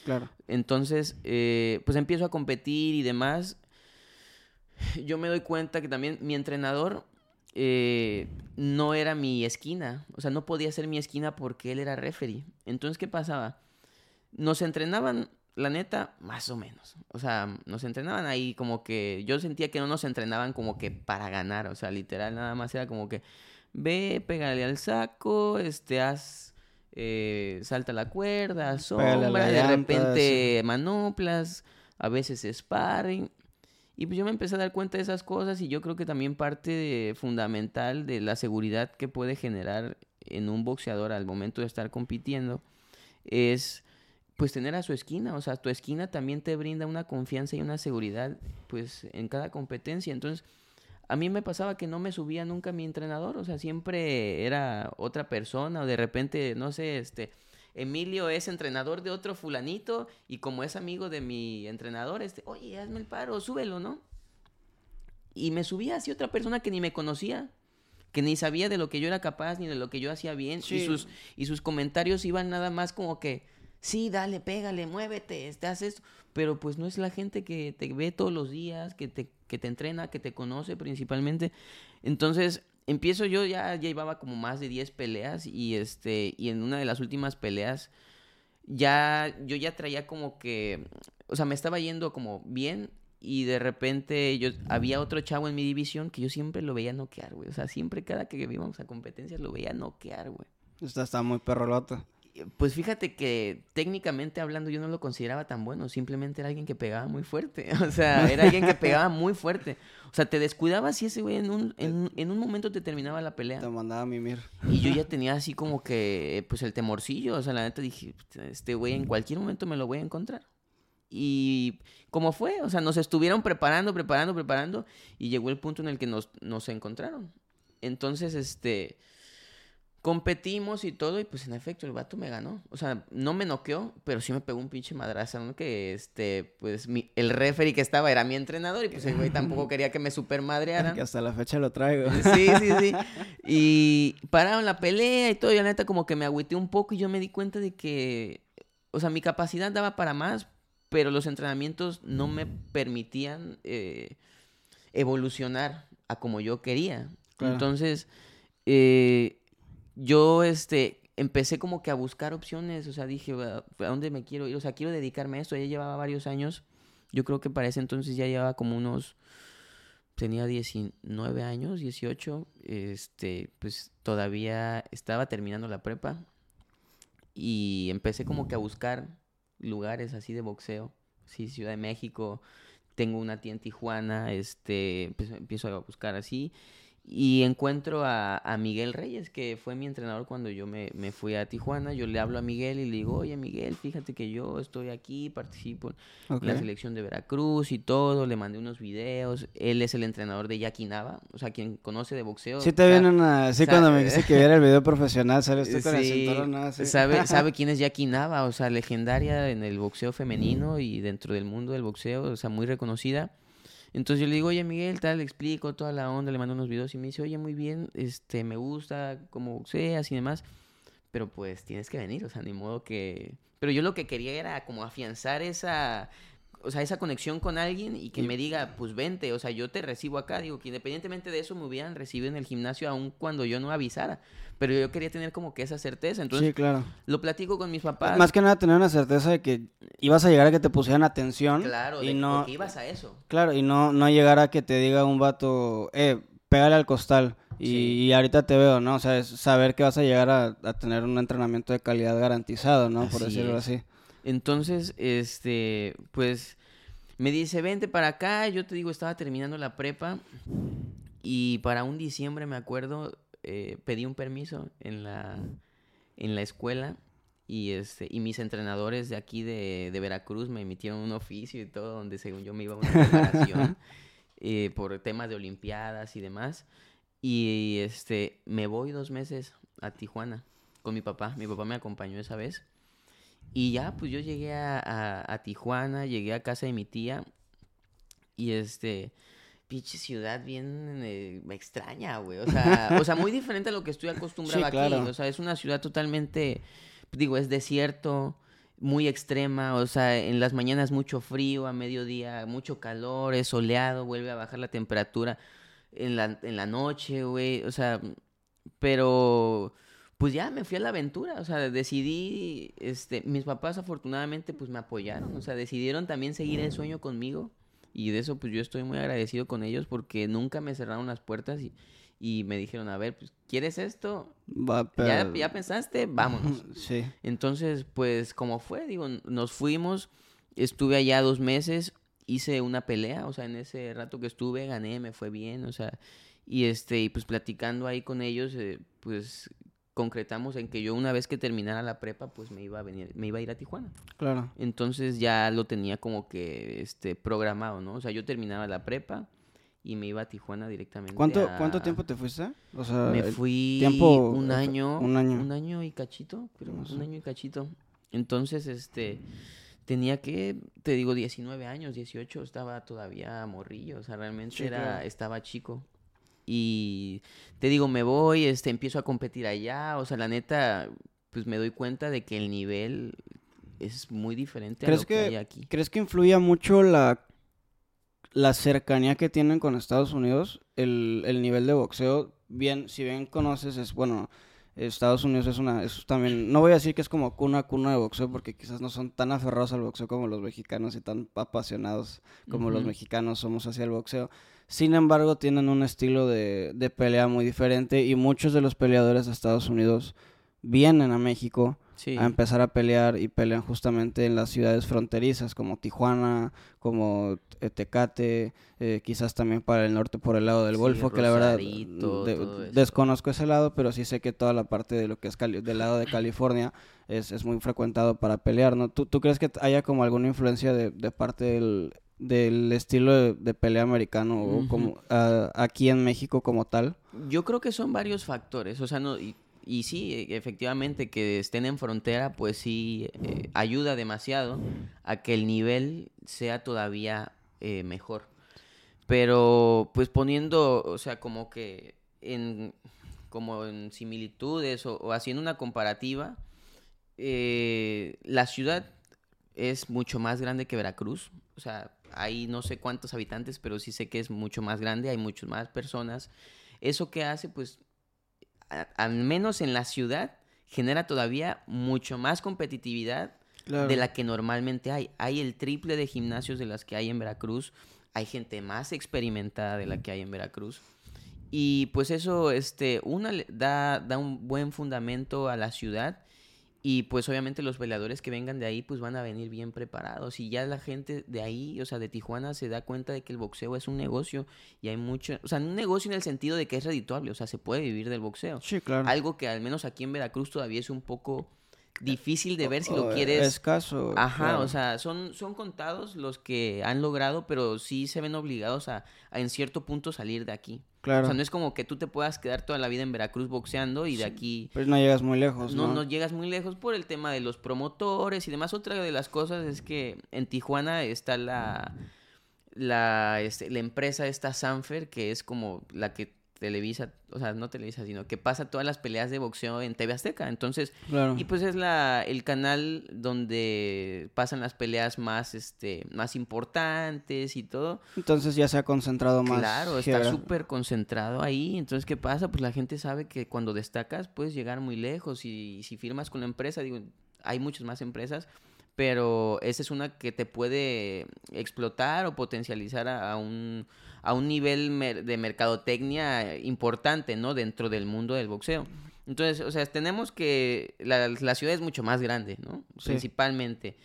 Claro. Entonces, eh, pues empiezo a competir y demás. Yo me doy cuenta que también mi entrenador eh, no era mi esquina. O sea, no podía ser mi esquina porque él era referee. Entonces, ¿qué pasaba? Nos entrenaban, la neta, más o menos. O sea, nos entrenaban ahí como que yo sentía que no nos entrenaban como que para ganar. O sea, literal, nada más era como que ve, pégale al saco, este, haz... Eh, salta la cuerda, sombra, de repente manoplas, a veces sparring. Y pues yo me empecé a dar cuenta de esas cosas y yo creo que también parte fundamental de la seguridad que puede generar en un boxeador al momento de estar compitiendo es pues tener a su esquina, o sea, tu esquina también te brinda una confianza y una seguridad pues en cada competencia. Entonces, a mí me pasaba que no me subía nunca mi entrenador, o sea, siempre era otra persona o de repente, no sé, este, Emilio es entrenador de otro fulanito y como es amigo de mi entrenador, este, oye, hazme el paro, súbelo, ¿no? Y me subía así otra persona que ni me conocía, que ni sabía de lo que yo era capaz ni de lo que yo hacía bien. Y, sus, y sus comentarios iban nada más como que, sí, dale, pégale, muévete, este, haz esto. Pero pues no es la gente que te ve todos los días, que te, que te entrena, que te conoce principalmente. Entonces, empiezo yo, ya, llevaba como más de 10 peleas y este, y en una de las últimas peleas ya, yo ya traía como que, o sea, me estaba yendo como bien y de repente yo, había otro chavo en mi división que yo siempre lo veía noquear, güey. O sea, siempre cada que íbamos a competencias lo veía noquear, güey. Esta está muy perrolota. Pues fíjate que técnicamente hablando yo no lo consideraba tan bueno, simplemente era alguien que pegaba muy fuerte, o sea, era alguien que pegaba muy fuerte. O sea, te descuidabas y ese güey en un, en, un momento te terminaba la pelea. Te mandaba a mimir. Y yo ya tenía así como que, pues el temorcillo, o sea, la neta dije, este güey en cualquier momento me lo voy a encontrar. Y como fue, o sea, nos estuvieron preparando, preparando, preparando y llegó el punto en el que nos, nos encontraron. Entonces, este Competimos y todo, y pues en efecto el vato me ganó. O sea, no me noqueó, pero sí me pegó un pinche madrazo, ¿no? Que este, pues mi, el referee que estaba era mi entrenador, y pues el güey tampoco quería que me supermadrearan. Que hasta la fecha lo traigo. Sí, sí, sí. Y pararon la pelea y todo, y la neta como que me agüité un poco y yo me di cuenta de que, o sea, mi capacidad daba para más, pero los entrenamientos no me permitían eh, evolucionar a como yo quería. Entonces, eh yo, este, empecé como que a buscar opciones, o sea, dije, ¿a dónde me quiero ir? O sea, quiero dedicarme a esto, ya llevaba varios años, yo creo que para ese entonces ya llevaba como unos, tenía 19 años, 18, este, pues todavía estaba terminando la prepa y empecé como que a buscar lugares así de boxeo, sí, Ciudad de México, tengo una tía en Tijuana, este, pues empiezo a buscar así y encuentro a, a, Miguel Reyes, que fue mi entrenador cuando yo me, me, fui a Tijuana. Yo le hablo a Miguel y le digo, oye Miguel, fíjate que yo estoy aquí, participo en la selección de Veracruz y todo. Le mandé unos videos. Él es el entrenador de Jackie Nava, o sea, quien conoce de boxeo. Sí, te vienen a... Sí, cuando me dijiste que viera el video profesional, ¿sabes? Estoy con sí, el Sabe, sabe quién es Jackie Nava, o sea, legendaria en el boxeo femenino y dentro del mundo del boxeo, o sea, muy reconocida. Entonces yo le digo, oye Miguel, tal, le explico toda la onda, le mando unos videos y me dice, oye, muy bien, este, me gusta, como seas y demás, pero pues tienes que venir, o sea, ni modo que... Pero yo lo que quería era como afianzar esa, o sea, esa conexión con alguien y que me diga, pues vente, o sea, yo te recibo acá, digo, que independientemente de eso me hubieran recibido en el gimnasio aun cuando yo no avisara, pero yo quería tener como que esa certeza, entonces sí, claro. lo platico con mis papás. Más que nada tener una certeza de que ibas a llegar a que te pusieran atención. Claro, y de, no, que ibas a eso. Claro, y no, no llegar a que te diga un vato, eh, pégale al costal. Y, Sí. y ahorita te veo, ¿no? O sea, es saber que vas a llegar a, a tener un entrenamiento de calidad garantizado, ¿no? Por Así decirlo es. así. Entonces, este, pues me dice, vente para acá. Yo te digo, estaba terminando la prepa. Y para un diciembre, me acuerdo, eh, pedí un permiso en la, en la escuela. Y, este, y mis entrenadores de aquí de, de Veracruz me emitieron un oficio y todo, donde según yo me iba a una preparación eh, por temas de olimpiadas y demás. Y este, me voy dos meses a Tijuana con mi papá. Mi papá me acompañó esa vez. Y ya, pues yo llegué a, a- a Tijuana, llegué a casa de mi tía. Y este, pinche ciudad bien eh, extraña, güey. O sea, o sea, muy diferente a lo que estoy acostumbrado Sí, aquí. claro. O sea, es una ciudad totalmente, digo, es desierto, muy extrema. O sea, en las mañanas mucho frío, a mediodía mucho calor, es soleado, vuelve a bajar la temperatura en la, en la noche, güey. O sea, pero pues ya me fui a la aventura, o sea, decidí, este, mis papás afortunadamente pues me apoyaron, o sea, decidieron también seguir el sueño conmigo y de eso pues yo estoy muy agradecido con ellos porque nunca me cerraron las puertas y, y me dijeron, a ver, pues, ¿quieres esto? Va, ¿Ya, pero- ya pensaste? Vámonos. Sí. Entonces, pues, como fue, digo, nos fuimos, estuve allá dos meses, hice una pelea, o sea, en ese rato que estuve, gané, me fue bien, o sea, y este, y pues platicando ahí con ellos, eh, pues concretamos en que yo una vez que terminara la prepa, pues me iba a venir, me iba a ir a Tijuana. Claro. Entonces ya lo tenía como que este programado, ¿no? O sea, yo terminaba la prepa y me iba a Tijuana directamente. ¿Cuánto, a- ¿Cuánto tiempo te fuiste? O sea, me fui tiempo, un año, un año. un año y cachito, creo, No sé. un año y cachito. Entonces, este, tenía que, te digo, 19 años, 18, estaba todavía morrillo, o sea, realmente Sí, era, claro. estaba chico. Y te digo, me voy, este, empiezo a competir allá, o sea, la neta, pues me doy cuenta de que el nivel es muy diferente a ¿Crees lo que, que- hay aquí. ¿Crees que influye mucho la, la cercanía que tienen con Estados Unidos? El, el nivel de boxeo, bien, si bien conoces, es bueno, Estados Unidos es una, es también, no voy a decir que es como cuna, cuna de boxeo, porque quizás no son tan aferrados al boxeo como los mexicanos y tan apasionados como los mexicanos somos hacia el boxeo. Sin embargo, tienen un estilo de, de pelea muy diferente y muchos de los peleadores de Estados Unidos vienen a México Sí, a empezar a pelear y pelean justamente en las ciudades fronterizas como Tijuana, como eh, Tecate, eh, quizás también para el norte por el lado del Sí, Golfo, que la verdad de- desconozco ese lado, pero sí sé que toda la parte de lo que es Cali- del lado de California es, es muy frecuentado para pelear, ¿no? ¿Tú, tú crees que haya como alguna influencia de, de parte del, del estilo de, de pelea americano o como aquí en México como tal? Yo creo que son varios factores, o sea, no, y, y sí, efectivamente, que estén en frontera, pues sí, eh, ayuda demasiado a que el nivel sea todavía eh, mejor. Pero, pues poniendo, o sea, como que en, como en similitudes o, o haciendo una comparativa, eh, la ciudad es mucho más grande que Veracruz, o sea, hay no sé cuántos habitantes, pero sí sé que es mucho más grande, hay muchas más personas. Eso que hace, pues, a- al menos en la ciudad, genera todavía mucho más competitividad de la que normalmente hay. Hay el triple de gimnasios de las que hay en Veracruz. hay gente más experimentada de la que hay en Veracruz. Y pues eso, este, una da, da un buen fundamento a la ciudad y pues obviamente los peleadores que vengan de ahí pues van a venir bien preparados. Y ya la gente de ahí, o sea, de Tijuana se da cuenta de que el boxeo es un negocio y hay mucho, o sea, un negocio en el sentido de que es redituable, o sea, se puede vivir del boxeo. Sí, claro. Algo que al menos aquí en Veracruz todavía es un poco difícil de ver si lo O- quieres. Escaso. Ajá, claro. o sea, son, son contados los que han logrado, pero sí se ven obligados a, a en cierto punto salir de aquí. Claro. O sea, no es como que tú te puedas quedar toda la vida en Veracruz boxeando y de aquí Pues no llegas muy lejos, no, ¿no? no llegas muy lejos por el tema de los promotores y demás. Otra de las cosas es que en Tijuana está la, la, este, la empresa esta Sanfer, que es como la que televisa, o sea, no televisa, sino que pasa todas las peleas de boxeo en TV Azteca. Entonces, Claro. y pues es la, el canal donde pasan las peleas más, este, más importantes y todo. Entonces ya se ha concentrado más. Claro, está súper concentrado ahí. Entonces, ¿qué pasa? Pues la gente sabe que cuando destacas puedes llegar muy lejos y si firmas con la empresa, digo, hay muchas más empresas, pero esa es una que te puede explotar o potencializar a, a un, a un nivel mer- de mercadotecnia importante, ¿no? Dentro del mundo del boxeo. Entonces, o sea, tenemos que la, la ciudad es mucho más grande, ¿no? Sí. Principalmente.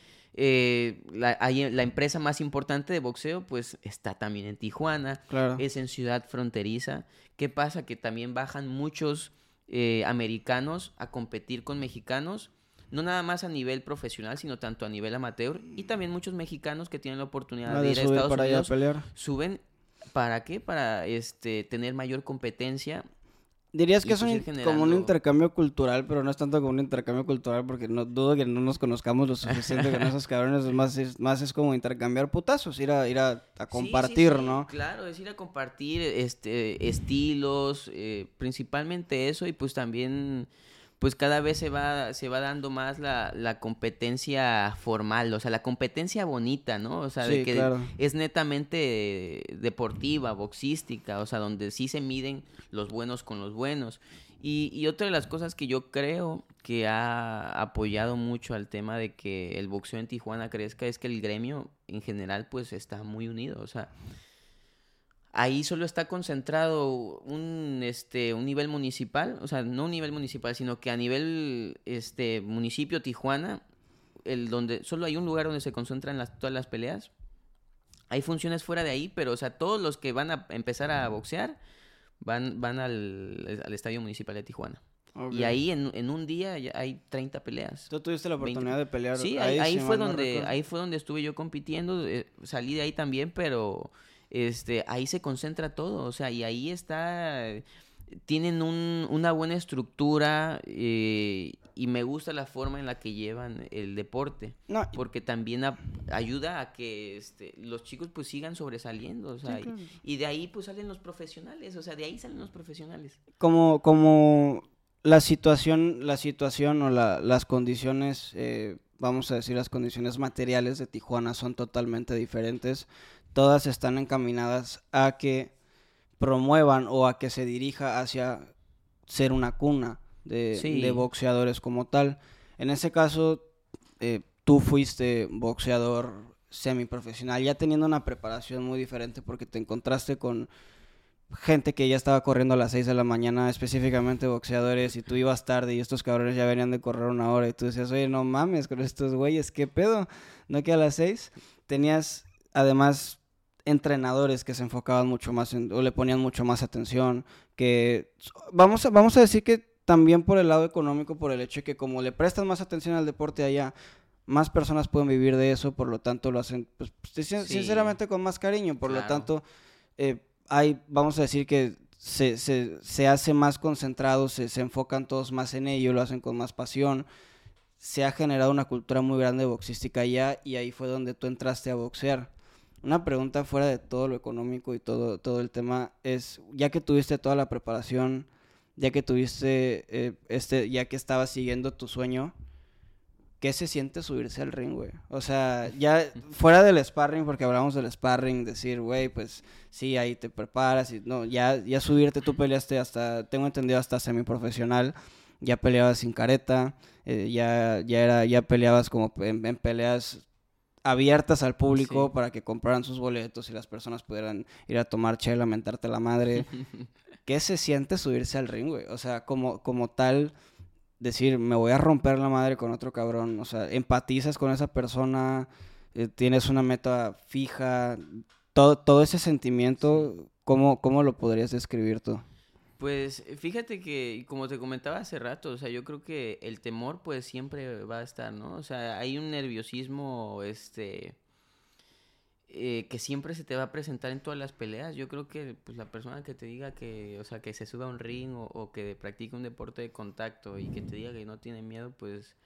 Eh, la, empresa más importante de boxeo, pues, está también en Tijuana Claro. es en ciudad fronteriza. ¿Qué pasa? Que también bajan muchos eh, americanos a competir con mexicanos, no nada más a nivel profesional, sino tanto a nivel amateur, y también muchos mexicanos que tienen la oportunidad de de ir a Estados para allá a Unidos, pelear. suben, ¿para qué? Para este tener mayor competencia. Dirías que es un, como un intercambio cultural, pero no es tanto como un intercambio cultural porque no dudo que no nos conozcamos lo suficiente con esos cabrones. Es más, es, más es como intercambiar putazos, ir a, ir a, a Sí, sí, compartir, sí, ¿no? Claro, es ir a compartir este estilos, eh, principalmente eso, y pues también pues cada vez se va, se va dando más la, la competencia formal, o sea, la competencia bonita, ¿no? O sea, de que claro. es netamente deportiva, boxística, o sea, donde sí se miden los buenos con los buenos. Y, y otra de las cosas que yo creo que ha apoyado mucho al tema de que el boxeo en Tijuana crezca es que el gremio en general pues está muy unido, o sea, ahí solo está concentrado un este un nivel municipal, o sea, no un nivel municipal, sino que a nivel este municipio Tijuana, el donde solo hay un lugar donde se concentran las, todas las peleas. Hay funciones fuera de ahí, pero o sea, todos los que van a empezar a boxear van van al, al estadio municipal de Tijuana. Y ahí en, en un día hay 30 peleas. Tú tuviste la 20. oportunidad de pelear Sí, ahí, ahí si fue no donde ahí fue donde estuve yo compitiendo, eh, salí de ahí también, pero este ahí se concentra todo, o sea, y ahí está eh, tienen un- una buena estructura eh, y me gusta la forma en la que llevan el deporte, No, porque también ayuda a que este, los chicos pues sigan sobresaliendo, o sea, Sí, y- claro. y, de ahí pues salen los profesionales, o sea, de ahí salen los profesionales. como, como la situación, la situación o la- las condiciones, eh, vamos a decir, las condiciones materiales de Tijuana son totalmente diferentes. Todas están encaminadas a que promuevan o a que se dirija hacia ser una cuna de, Sí. de boxeadores como tal. En ese caso, eh, tú fuiste boxeador semiprofesional, ya teniendo una preparación muy diferente porque te encontraste con gente que ya estaba corriendo a las 6 de la mañana, específicamente boxeadores, y tú ibas tarde y estos cabrones ya venían de correr una hora y tú decías, oye, no mames con estos güeyes, ¿qué pedo? ¿No que a las 6? Tenías además entrenadores que se enfocaban mucho más en, o le ponían mucho más atención, que vamos a, vamos a decir que también por el lado económico, por el hecho de que como le prestas más atención al deporte allá, más personas pueden vivir de eso, por lo tanto lo hacen, pues, sin- Sí. sinceramente con más cariño, por lo tanto, eh, hay, vamos a decir que se, se, se hace más concentrado, se, se enfocan todos más en ello, lo hacen con más pasión. Se ha generado una cultura muy grande de boxística allá y ahí fue donde tú entraste a boxear. Una pregunta fuera de todo lo económico y todo, todo el tema es, ya que tuviste toda la preparación, ya que tuviste, eh, este, ya que estabas siguiendo tu sueño, ¿qué se siente subirse al ring, güey? O sea, ya fuera del sparring, porque hablamos del sparring, decir, güey, pues sí, ahí te preparas no, ya, ya subirte, tú peleaste hasta, tengo entendido, hasta semiprofesional, ya peleabas sin careta, eh, ya, ya era, ya peleabas como en peleas abiertas al público Sí. para que compraran sus boletos y las personas pudieran ir a tomar chela, mentarte la madre. ¿Qué se siente subirse al ring, güey? O sea, como, como tal, decir, me voy a romper la madre con otro cabrón. O sea, empatizas con esa persona, eh, tienes una meta fija, todo, todo ese sentimiento, ¿cómo, ¿cómo lo podrías describir tú? Pues fíjate que, como te comentaba hace rato, o sea, yo creo que el temor pues siempre va a estar, ¿no? O sea, hay un nerviosismo, este, eh, que siempre se te va a presentar en todas las peleas. Yo creo que pues la persona que te diga que, o sea, que se suba a un ring o, o que practique un deporte de contacto y que te diga que no tiene miedo, pues,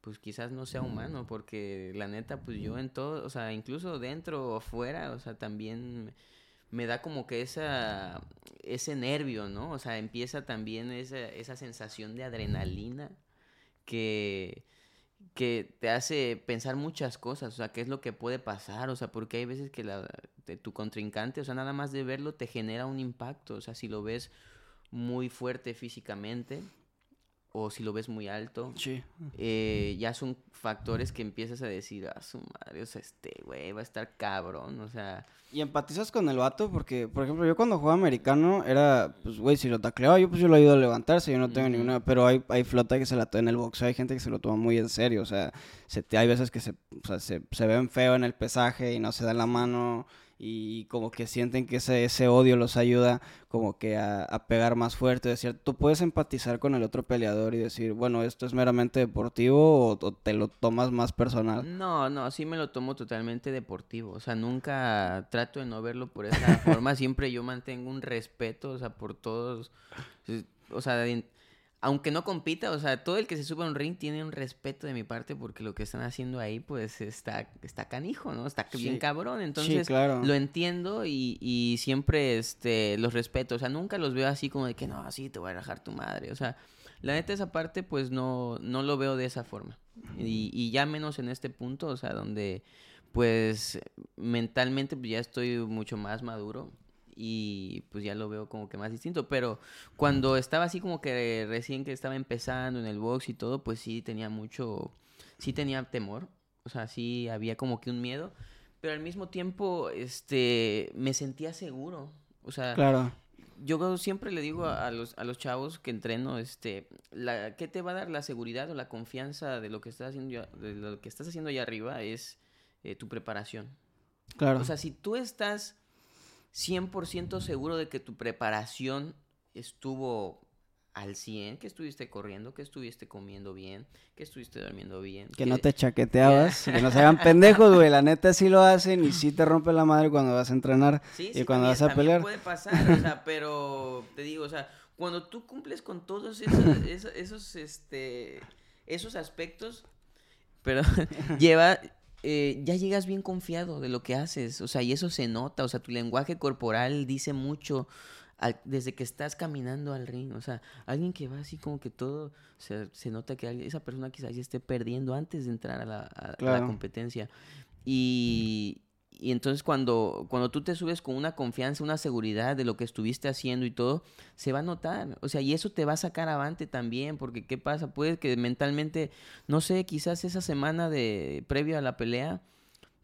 pues quizás no sea humano, porque la neta, pues yo en todo, o sea, incluso dentro o fuera, o sea, también me da como que esa, ese nervio, ¿no? O sea, empieza también esa, esa sensación de adrenalina que, que te hace pensar muchas cosas, o sea, qué es lo que puede pasar, o sea, porque hay veces que la, tu contrincante, o sea, nada más de verlo te genera un impacto, o sea, si lo ves muy fuerte físicamente o si lo ves muy alto, Sí. eh, ya son factores que empiezas a decir, ah, su madre, o sea, este güey va a estar cabrón, o sea, Y empatizas con el vato porque, por ejemplo, yo cuando jugaba americano era, pues, güey, si lo tacleaba yo, pues yo lo ayudo a levantarse, yo no tengo Ujú. ninguna... Pero hay, hay flota que se la toma en el boxeo, hay gente que se lo toma muy en serio, o sea, se hay veces que se, o sea, se, se ven feo en el pesaje y no se dan la mano y como que sienten que ese, ese odio los ayuda como que a, a pegar más fuerte, decir, tú puedes empatizar con el otro peleador y decir, bueno, esto es meramente deportivo o, o te lo tomas más personal. No, no, sí me lo tomo totalmente deportivo. O sea, nunca trato de no verlo por esa forma. Siempre yo mantengo un respeto, o sea, por todos. O sea, aunque no compita, o sea, todo el que se sube a un ring tiene un respeto de mi parte porque lo que están haciendo ahí, pues, está, está canijo, ¿no? Está bien Sí. cabrón. Sí, Entonces, claro. lo entiendo y, y siempre este, los respeto. O sea, nunca los veo así como de que no, así te voy a rajar tu madre. O sea, la neta esa parte pues no, no lo veo de esa forma. Y, y ya menos en este punto, o sea, donde pues mentalmente pues, ya estoy mucho más maduro y pues ya lo veo como que más distinto. Pero cuando estaba así como que recién que estaba empezando en el box y todo, pues sí tenía mucho, sí tenía temor. O sea, sí había como que un miedo. Pero al mismo tiempo, este, me sentía seguro. O sea, Claro. yo siempre le digo a, a los, a los chavos que entreno, este, la, ¿qué te va a dar la seguridad o la confianza de lo que estás haciendo, ya- de lo que estás haciendo allá arriba? Es eh, tu preparación. Claro. O sea, si tú estás 100% seguro de que tu preparación estuvo al 100, que estuviste corriendo, que estuviste comiendo bien, que estuviste durmiendo bien. Que no te chaqueteabas, que no se hagan pendejos, güey. La neta sí lo hacen y sí te rompe la madre cuando vas a entrenar Sí, y sí, cuando también- vas a pelear. puede pasar, o sea, pero te digo, o sea, cuando tú cumples con todos esos, esos, esos, este, esos aspectos, pero lleva, eh, ya llegas bien confiado de lo que haces, o sea, y eso se nota, o sea, tu lenguaje corporal dice mucho al- desde que estás caminando al ring, o sea, alguien que va así como que todo, se, se nota que alguien- esa persona quizás ya esté perdiendo antes de entrar a la, a- a la competencia. Y, y entonces cuando, cuando tú te subes con una confianza, una seguridad de lo que estuviste haciendo y todo, se va a notar. O sea, y eso te va a sacar avante también, porque ¿qué pasa? Puede que mentalmente, no sé, quizás esa semana de previo a la pelea,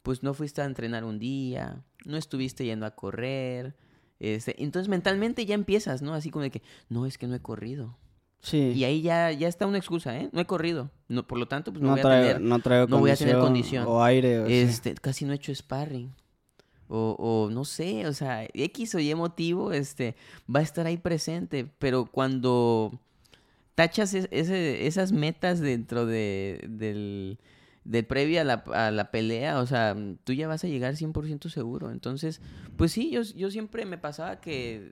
pues no fuiste a entrenar un día, no estuviste yendo a correr. Este, entonces mentalmente ya empiezas, ¿no? Así como de que, no, es que no he corrido. Sí. Y ahí ya, ya está una excusa, ¿eh? No he corrido. No, por lo tanto, pues no, no, voy a tener no traigo no voy a tener condición. O aire. o sí. este, casi no he hecho sparring. O, o no sé, o sea, X o Y motivo, este, va a estar ahí presente. Pero cuando tachas es- ese- esas metas dentro de, del, del previo a la, a la pelea, o sea, tú ya vas a llegar 100% seguro. Entonces, pues sí, yo, yo siempre me pasaba que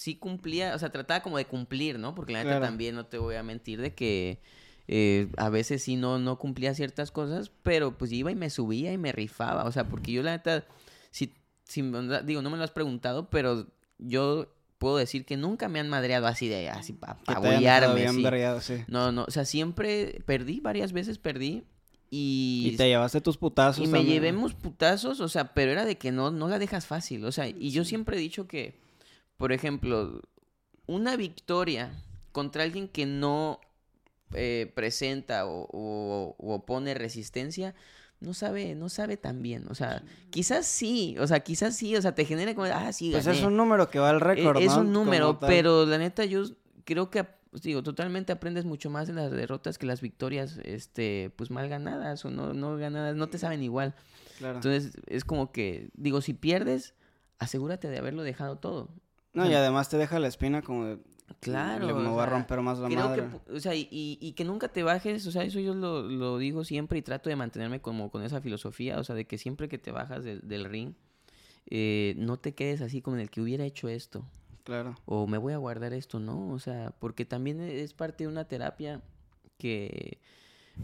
sí cumplía, o sea, trataba como de cumplir, ¿no? Porque la neta Claro. también no te voy a mentir de que eh, a veces sí no, no cumplía ciertas cosas, pero pues iba y me subía y me rifaba, o sea, porque yo la neta, si, si digo, no me lo has preguntado, pero yo puedo decir que nunca me han madreado así de, así para bien sí. sí. No, no, o sea, siempre perdí, varias veces perdí y... Y te llevaste tus putazos Y me también. llevemos putazos, o sea, pero era de que no, no la dejas fácil. O sea, y yo siempre he dicho que, por ejemplo, una victoria contra alguien que no eh, presenta o, o- o opone resistencia, no sabe, no sabe tan bien. O sea, quizás sí, o sea, quizás sí, o sea, te genera como, ah, sí, Pues es un número que va al E- récord, Es ¿no? un número, pero la neta yo creo que, pues, digo, totalmente aprendes mucho más de las derrotas que las victorias, este, pues mal ganadas o no, no ganadas, no te saben igual. Claro. Entonces, es como que, digo, si pierdes, asegúrate de haberlo dejado todo. No, y además te deja la espina como de... Claro. le- Me va a romper más la creo madre. que, o sea, y, y- que nunca te bajes, o sea, eso yo lo, lo digo siempre y trato de mantenerme como con esa filosofía, o sea, de que siempre que te bajas del, del ring, eh, no te quedes así como en el que hubiera hecho esto, Claro. o me voy a guardar esto, ¿no? O sea, porque también es parte de una terapia que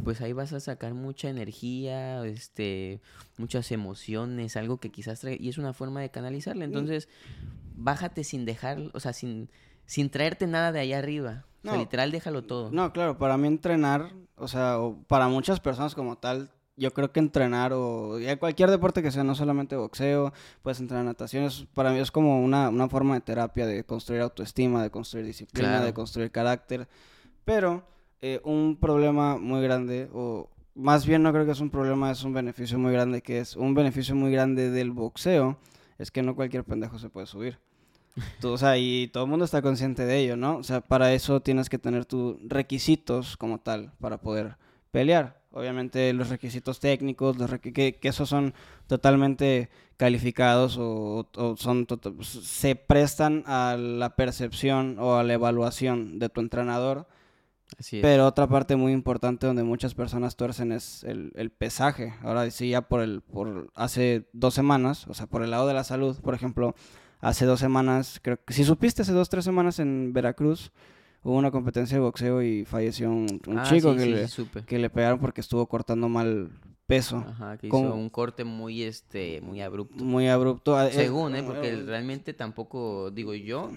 pues ahí vas a sacar mucha energía, este, muchas emociones, algo que quizás trae, y es una forma de canalizarla. Entonces, bájate sin dejar, o sea, sin, sin traerte nada de allá arriba. O sea, No. literal, déjalo todo. No, claro, para mí entrenar, o sea, o para muchas personas como tal, yo creo que entrenar o cualquier deporte que sea, no solamente boxeo, puedes entrenar natación, es- para mí es como una, una forma de terapia de construir autoestima, de construir disciplina, Claro. de construir carácter, pero eh, un problema muy grande, o más bien no creo que es un problema, es un beneficio muy grande, que es un beneficio muy grande del boxeo, es que no cualquier pendejo se puede subir. Tú, o sea, y todo el mundo está consciente de ello, ¿no? O sea, para eso tienes que tener tus requisitos como tal para poder pelear. Obviamente los requisitos técnicos, los requi- que, que esos son totalmente calificados o, o son se prestan a la percepción o a la evaluación de tu entrenador. Así es. Pero otra parte muy importante donde muchas personas tuercen es el, el pesaje. Ahora sí, ya por el, por hace dos semanas, o sea, por el lado de la salud, por ejemplo, hace dos semanas, creo que si supiste hace dos, tres semanas en Veracruz, hubo una competencia de boxeo y falleció un, un Ah, chico sí, que, sí, le, sí, supe. que le pegaron porque estuvo cortando mal peso. Ajá, que Con- hizo un corte muy, este, muy abrupto. Muy abrupto. Eh, Según, ¿eh? Porque eh, realmente tampoco, digo yo,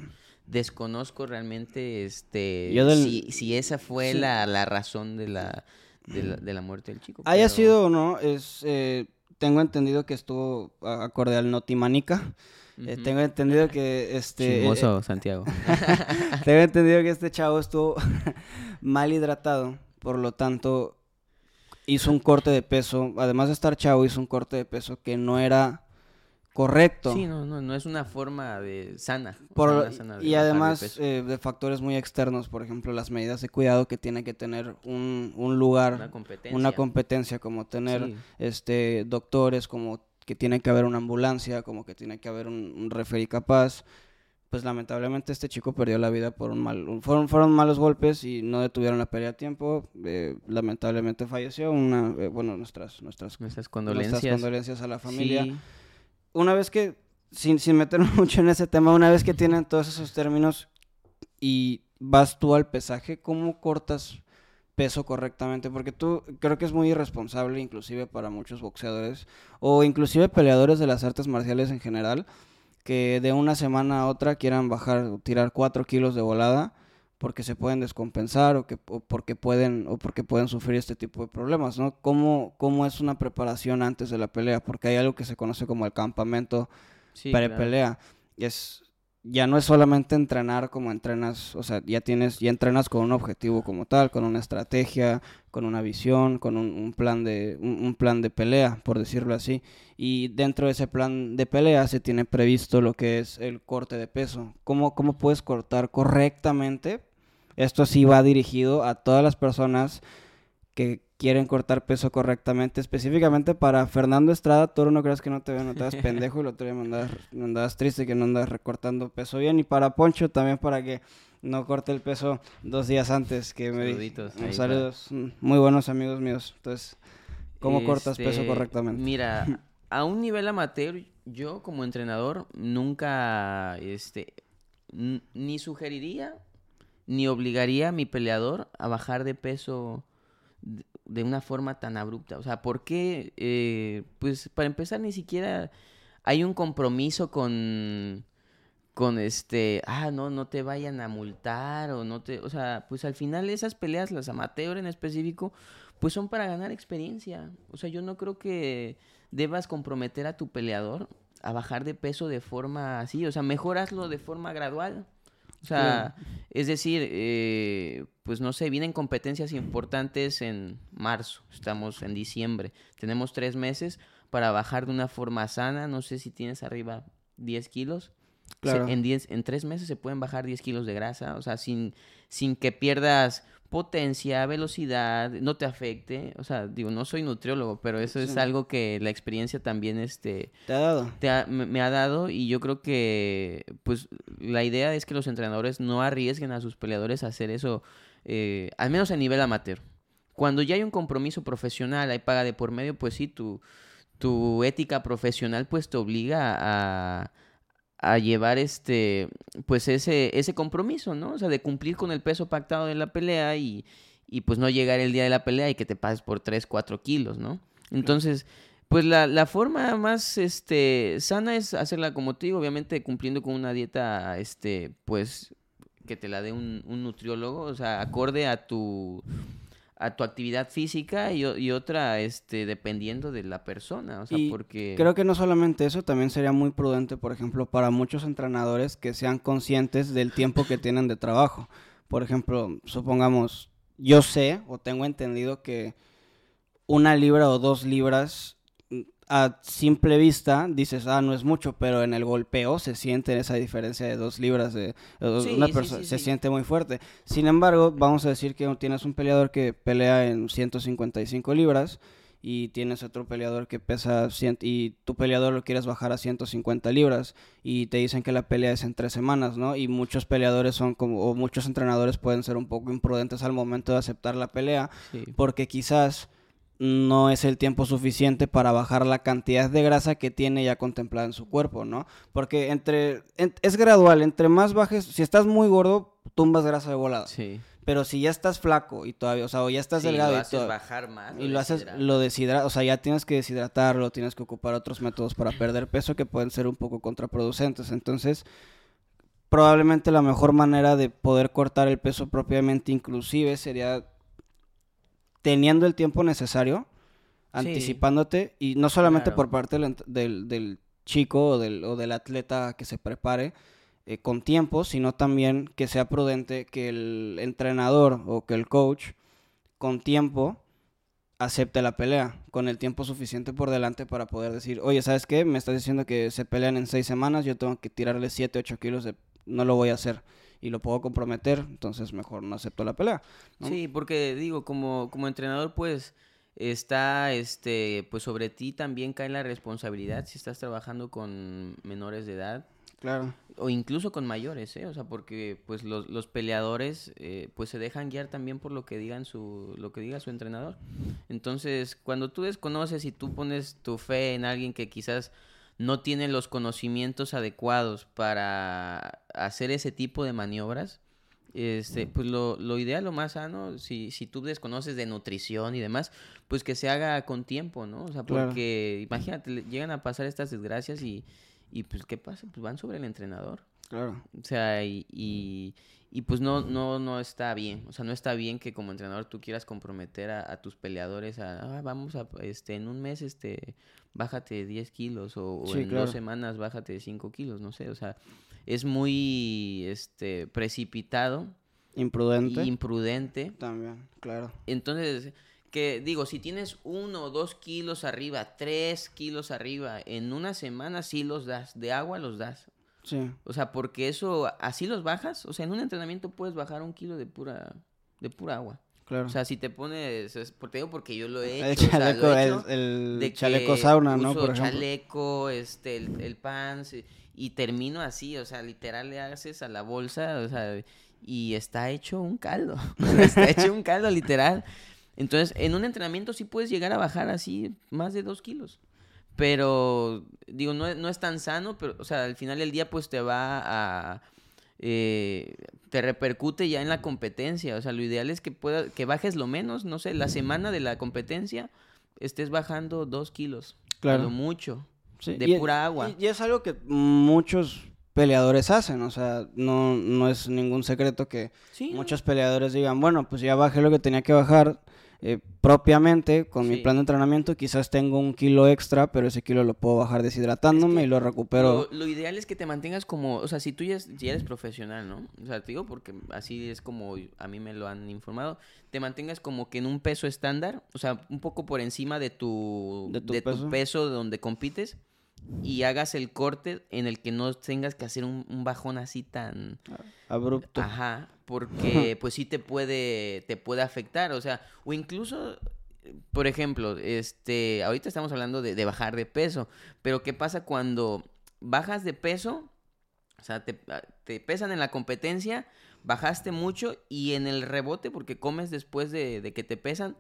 desconozco realmente este Yo del- si, si esa fue Sí. la, la razón de la, de la, de la muerte del chico. Haya pero- sido o no, es, eh, tengo entendido que estuvo acorde al Notimanica. Eh, tengo entendido que este... eh, Chismoso, Santiago. Tengo entendido que este chavo estuvo mal hidratado, por lo tanto hizo un corte de peso, además de estar chavo, hizo un corte de peso que no era correcto. Sí, no, no, no es una forma de sana. o Por- sea, una sana de y además eh, de factores muy externos, por ejemplo, las medidas de cuidado que tiene que tener un, un lugar, una competencia. una competencia, como tener Sí. este doctores, como que tiene que haber una ambulancia, como que tiene que haber un, un referee capaz. Pues lamentablemente este chico perdió la vida por un mal, un- fueron, fueron malos golpes y no detuvieron la pelea a tiempo. eh, lamentablemente falleció. Una, eh, bueno, nuestras, nuestras, Nuestras condolencias. nuestras condolencias a la familia Sí, una vez que, sin, sin meterme mucho en ese tema, una vez que tienen todos esos términos y vas tú al pesaje, ¿cómo cortas peso correctamente? Porque tú creo que es muy irresponsable, inclusive para muchos boxeadores o inclusive peleadores de las artes marciales en general, que de una semana a otra quieran bajar o tirar cuatro kilos de volada porque se pueden descompensar o, que, o porque pueden o porque pueden sufrir este tipo de problemas, ¿no? ¿Cómo, ¿Cómo es una preparación antes de la pelea? Porque hay algo que se conoce como el campamento sí, claro. pre-pelea. Y es ya no es solamente entrenar como entrenas, o sea, ya tienes ya entrenas con un objetivo como tal, con una estrategia, con una visión, con un, un plan de un, un plan de pelea, por decirlo así. Y dentro de ese plan de pelea se tiene previsto lo que es el corte de peso. ¿Cómo, cómo puedes cortar correctamente? Esto sí va dirigido a todas las personas que quieren cortar peso correctamente, específicamente para Fernando Estrada, Toro, no creas que no te veo, no te das pendejo, y el otro día me andabas, me andabas triste que no andas recortando peso bien, y para Poncho también para que no corte el peso dos días antes que me di- Saluditos ahí Saludos, mm, muy buenos amigos míos. Entonces, ¿cómo cortas peso Este, correctamente? Mira, a un nivel amateur, yo como entrenador nunca este, ni sugeriría ni obligaría a mi peleador a bajar de peso de, una forma tan abrupta. O sea, ¿por qué? Eh, pues para empezar, ni siquiera hay un compromiso con con este, ah, no, no te vayan a multar o no te, o sea, pues al final esas peleas, las amateur en específico, pues son para ganar experiencia. O sea, yo no creo que debas comprometer a tu peleador a bajar de peso de forma así. O sea, mejor hazlo de forma gradual. O sea, es decir, eh, pues no sé, vienen competencias importantes en marzo, estamos en diciembre, tenemos tres meses para bajar de una forma sana, no sé si tienes arriba 10 kilos. Claro. Se- en, 10, en tres meses se pueden bajar 10 kilos de grasa, o sea, sin, sin que pierdas potencia, velocidad, no te afecte. O sea, digo, no soy nutriólogo, pero eso es algo que la experiencia también este, ¿Te ha dado? te ha- me, me ha dado y yo creo que pues la idea es que los entrenadores no arriesguen a sus peleadores a hacer eso, eh, al menos a nivel amateur. Cuando ya hay un compromiso profesional, hay paga de por medio, pues sí, tu, tu ética profesional pues te obliga a, a llevar este pues ese, ese compromiso, ¿no? O sea, de cumplir con el peso pactado de la pelea y, y pues no llegar el día de la pelea y que te pases por 3, 4 kilos, ¿no? Entonces, pues la, la forma más este, sana es hacerla como te digo, obviamente cumpliendo con una dieta, este, pues, que te la dé un, un nutriólogo, o sea, acorde a tu a tu actividad física y, otra, este, dependiendo de la persona, o sea, Y porque... Creo que no solamente eso, también sería muy prudente, por ejemplo, para muchos entrenadores que sean conscientes del tiempo que tienen de trabajo. Por ejemplo, supongamos, yo sé o tengo entendido que una libra o dos libras a simple vista dices, ah, no es mucho, pero en el golpeo se siente esa diferencia de dos libras de de Sí, una sí, persona, sí, se siente muy fuerte. Sin embargo, vamos a decir que tienes un peleador que pelea en 155 libras y tienes otro peleador que pesa 100 y tu peleador lo quieres bajar a 150 libras y te dicen que la pelea es en tres semanas, ¿no? Y muchos peleadores son como, o muchos entrenadores pueden ser un poco imprudentes al momento de aceptar la pelea porque quizás no es el tiempo suficiente para bajar la cantidad de grasa que tiene ya contemplada en su cuerpo, ¿no? Porque entre en- es gradual, entre más bajes, si estás muy gordo, tumbas grasa de volada. Sí. Pero si ya estás flaco y todavía, o sea, o ya estás Sí, delgado lo y, haces to- bajar más. y lo haces, lo deshidratas, o sea, ya tienes que deshidratarlo, tienes que ocupar otros métodos para perder peso que pueden ser un poco contraproducentes. Entonces, probablemente la mejor manera de poder cortar el peso propiamente inclusive sería teniendo el tiempo necesario, anticipándote, y no solamente Claro. por parte del, del- del chico o del, o del atleta que se prepare eh, con tiempo, sino también que sea prudente que el entrenador o que el coach con tiempo acepte la pelea, con el tiempo suficiente por delante para poder decir, oye, ¿sabes qué? Me estás diciendo que se pelean en seis semanas, yo tengo que tirarle 7, 8 kilos de... No lo voy a hacer y lo puedo comprometer, entonces mejor no acepto la pelea. ¿no? Sí, porque digo, como, como entrenador, pues está, este, pues sobre ti también cae la responsabilidad si estás trabajando con menores de edad Claro. o incluso con mayores, ¿eh? O sea, porque pues los, los peleadores eh, pues se dejan guiar también por lo que digan su, lo que diga su entrenador. Entonces, cuando tú desconoces y tú pones tu fe en alguien que quizás no tiene los conocimientos adecuados para hacer ese tipo de maniobras, este, pues lo, lo ideal, lo más sano, si, si tú desconoces de nutrición y demás, pues que se haga con tiempo, ¿no? O sea, Claro. porque imagínate, le- llegan a pasar estas desgracias y, y pues ¿qué pasa? Pues van sobre el entrenador. Claro. O sea, y, y, y, pues no, no, no está bien. O sea, no está bien que como entrenador tú quieras comprometer a, a tus peleadores a, "Ah, vamos a, este, en un mes, este, bájate 10 kilos o, en claro. dos semanas bájate 5 kilos, no sé. O sea, es muy, este, precipitado Imprudente. imprudente. También, claro. Entonces, que digo, si tienes uno o dos kilos arriba, tres kilos arriba, en una semana sí los das, de agua los das. Sí. O sea, porque eso, así los bajas. O sea, en un entrenamiento puedes bajar un kilo de pura, de pura agua. Claro. O sea, si te pones, es, te digo porque yo lo he el hecho. o sea, lo chaleco, he el, hecho el de chaleco sauna, ¿no? Por ejemplo. chaleco, este, el, el pants, y- termino así, o sea, literal le haces a la bolsa, o sea, y está hecho un caldo. está hecho un caldo, literal. Entonces, en un entrenamiento sí puedes llegar a bajar así más de dos kilos. Pero, digo, no, no es tan sano, pero, o sea, al final del día, pues te va a. eh, te repercute ya en la competencia. O sea, lo ideal es que, pueda, que bajes lo menos, no sé, la semana de la competencia estés bajando dos kilos. Claro. lo mucho. Sí, de y- pura agua. Y, y es algo que muchos peleadores hacen, o sea, no, no es ningún secreto que Sí. muchos peleadores digan, bueno, pues ya bajé lo que tenía que bajar, eh, propiamente con mi plan de entrenamiento, quizás tengo un kilo extra, pero ese kilo lo puedo bajar deshidratándome que y lo recupero. Lo, lo ideal es que te mantengas como, o sea, si tú ya, es- ya eres profesional, ¿no? O sea, te digo porque así es como a mí me lo han informado, te mantengas como que en un peso estándar, o sea, un poco por encima de tu, ¿De tu peso? peso donde compites y hagas el corte en el que no tengas que hacer un, un bajón así tan... Abrupto. Ajá, porque pues sí te puede, te puede afectar, o sea, o incluso, por ejemplo, este, ahorita estamos hablando de, de bajar de peso, pero ¿qué pasa cuando bajas de peso? O sea, te, ah, te pesan en la competencia, bajaste mucho y en el rebote, porque comes después de, de que te pesan,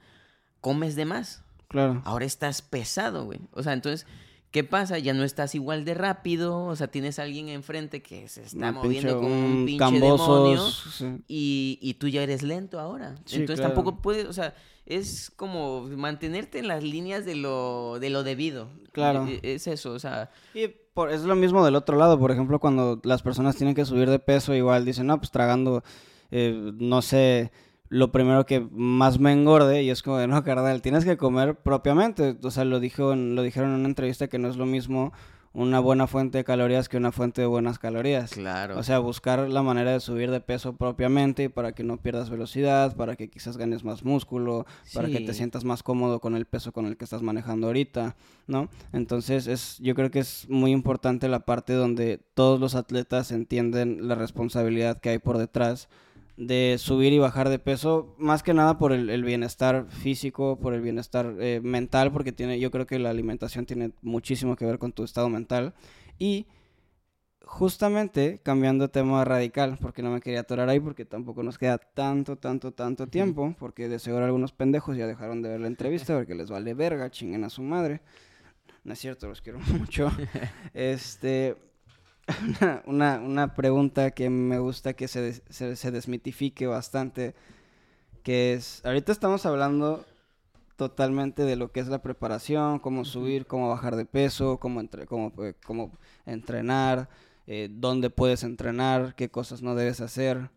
comes de más. Claro. Ahora estás pesado, güey. O sea, entonces, ¿qué pasa? Ya no estás igual de rápido, o sea, tienes a alguien enfrente que se está Un moviendo pinche- como un un pinche demonio cambosos, sí. y, y tú ya eres lento ahora. Sí, Entonces claro. tampoco puedes, o sea, es como mantenerte en las líneas de lo, de lo debido. Claro. E- e- Es eso, o sea, Y por- es lo mismo del otro lado, por ejemplo, cuando las personas tienen que subir de peso, igual dicen, no, pues tragando, eh, no sé, lo primero que más me engorde, y es como de, no, carnal, tienes que comer propiamente. O sea, lo, dijo en- lo dijeron en una entrevista que no es lo mismo una buena fuente de calorías que una fuente de buenas calorías. claro. O sea, buscar la manera de subir de peso propiamente para que no pierdas velocidad, para que quizás ganes más músculo, para que te sientas más cómodo con el peso con el que estás manejando ahorita, ¿no? Entonces, es, yo creo que es muy importante la parte donde todos los atletas entienden la responsabilidad que hay por detrás de subir y bajar de peso, más que nada por el, el bienestar físico, por el bienestar eh, mental, porque tiene, yo creo que la alimentación tiene muchísimo que ver con tu estado mental. Y justamente cambiando de tema radical, porque no me quería atorar ahí, porque tampoco nos queda tanto, tanto, tanto tiempo, porque de seguro algunos pendejos ya dejaron de ver la entrevista porque les vale verga, chinguen a su madre. No es cierto, los quiero mucho. Este, una, una, una pregunta que me gusta que se, des- se, se desmitifique bastante, que es, ahorita estamos hablando totalmente de lo que es la preparación, cómo subir, cómo bajar de peso, cómo, entre, cómo, eh, cómo entrenar, eh, dónde puedes entrenar, qué cosas no debes hacer.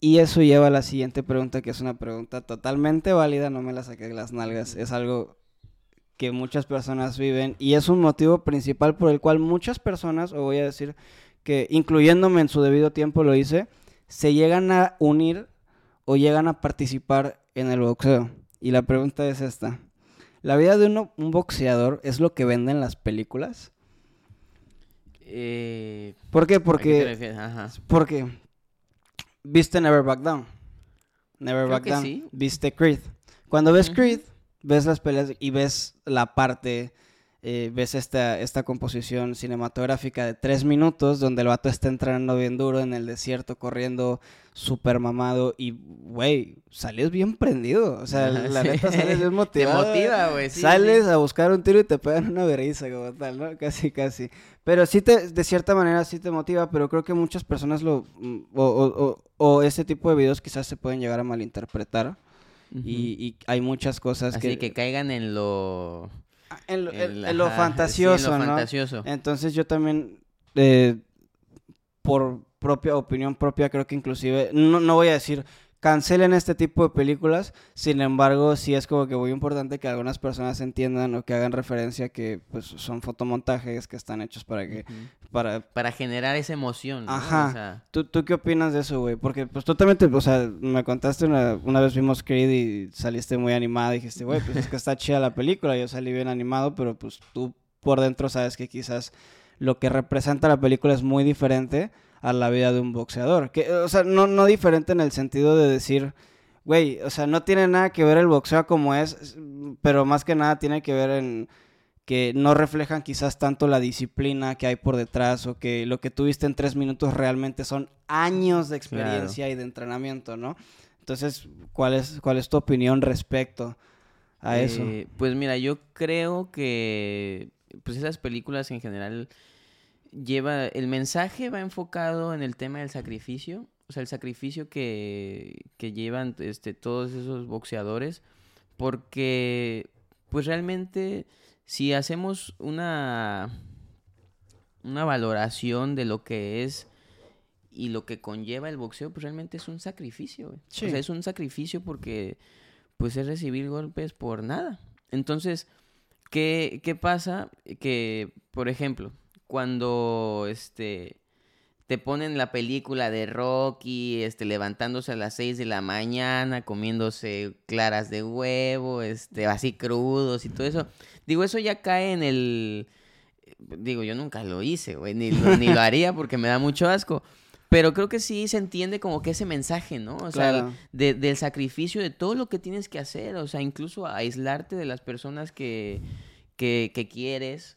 Y eso lleva a la siguiente pregunta, que es una pregunta totalmente válida, no me la saqué de las nalgas, es algo que muchas personas viven y es un motivo principal por el cual muchas personas, o voy a decir que incluyéndome en su debido tiempo lo hice, se llegan a unir o llegan a participar en el boxeo. Y la pregunta es esta. ¿La vida de uno- un boxeador es lo que venden las películas? eh, ¿Por qué? ¿a qué te Porque? Ajá. porque viste Never Back Down. Never Creo Back Down. sí. Viste Creed. Cuando ves. Creed, ves las peleas y ves la parte, eh, ves esta, esta composición cinematográfica de tres minutos donde el vato está entrenando bien duro en el desierto, corriendo súper mamado y, güey, sales bien prendido. O sea, Ajá, la sí. neta sales bien Te motivado. motiva, güey. sí, Sales sí. a buscar un tiro y te pegan una berriza como tal, ¿no? Casi, casi. Pero sí te, de cierta manera sí te motiva, pero creo que muchas personas lo, mm, o, o, o, o ese tipo de videos quizás se pueden llegar a malinterpretar Y, y hay muchas cosas Así que... que caigan en lo... Ah, en lo, en- lo ajá, sí, fantasioso, en lo ¿no? fantasioso. Entonces yo también, eh, por propia opinión propia, creo que inclusive, no, no voy a decir cancelen este tipo de películas, sin embargo, sí es como que muy importante que algunas personas entiendan o que hagan referencia que pues son fotomontajes que están hechos para que, para... Para generar esa emoción, ¿no? O Ajá. sea, ¿Tú, ¿Tú qué opinas de eso, güey? Porque pues tú también te, o sea, me contaste una, una vez vimos Creed y saliste muy animada, dijiste, güey, pues es que está chida la película, yo salí bien animado, pero pues tú por dentro sabes que quizás lo que representa la película es muy diferente a la vida de un boxeador. Que, o sea, no, no diferente en el sentido de decir, güey, o sea, no tiene nada que ver el boxeo como es, pero más que nada tiene que ver en que no reflejan quizás tanto la disciplina que hay por detrás o que lo que tuviste en tres minutos realmente son años de experiencia y de entrenamiento, ¿no? Entonces, ¿cuál es, cuál es tu opinión respecto a eso? eh, pues mira, yo creo que pues esas películas en general lleva el mensaje va enfocado en el tema del sacrificio, o sea, el sacrificio que, que llevan este todos esos boxeadores porque pues realmente si hacemos una una valoración de lo que es y lo que conlleva el boxeo, pues realmente es un sacrificio. Sí. O sea, es un sacrificio porque pues es recibir golpes por nada. Entonces, ¿qué, qué pasa? Que, por ejemplo, cuando este te ponen la película de Rocky, este, levantándose a las 6 de la mañana, comiéndose claras de huevo, este, así crudos y todo eso. Digo, eso ya cae en el... Digo, yo nunca lo hice, güey, ni, lo- ni lo haría porque me da mucho asco. Pero creo que sí se entiende como que ese mensaje, ¿no? O sea, de- del sacrificio de todo lo que tienes que hacer, o sea, incluso aislarte de las personas que, que, que quieres,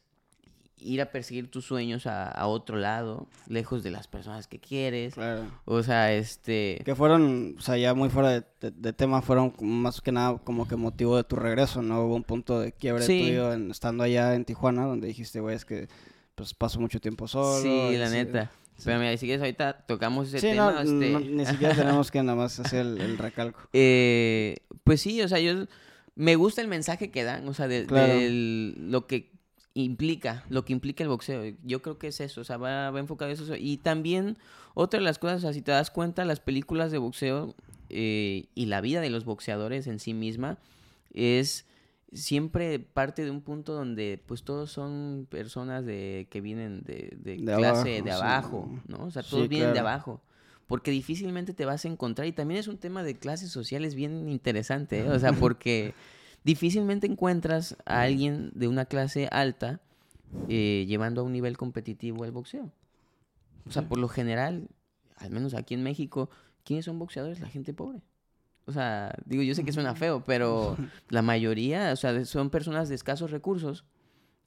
ir a perseguir tus sueños a, a otro lado, lejos de las personas que quieres. Claro. O sea, este... Que fueron, o sea, ya muy fuera de, de- de tema, fueron más que nada como que motivo de tu regreso, ¿no? Hubo un punto de quiebre Sí. tuyo en- estando allá en Tijuana, donde dijiste, güey, es que pues paso mucho tiempo solo. sí, la sí. neta. Pero mira, si quieres ahorita tocamos ese Sí, tema, no, este... no, ni siquiera tenemos que nada más hacer el, el recalco. Eh, pues sí, o sea, yo me gusta el mensaje que dan, o sea, de, Claro. lo que implica, lo que implica el boxeo. Yo creo que es eso, o sea, va, va enfocado en eso. Y también, otra de las cosas, o sea, si te das cuenta, las películas de boxeo eh, y la vida de los boxeadores en sí misma es siempre parte de un punto donde pues todos son personas de que vienen de, de De clase abajo, de sí. abajo, ¿no? O sea, todos Sí, vienen de abajo porque difícilmente te vas a encontrar y también es un tema de clases sociales bien interesante, ¿eh? o sea, porque difícilmente encuentras a alguien de una clase alta eh, llevando a un nivel competitivo el boxeo. O sea, por lo general, al menos aquí en México, ¿quiénes son boxeadores? La gente pobre. O sea, digo, yo sé que suena feo, pero la mayoría, o sea, son personas de escasos recursos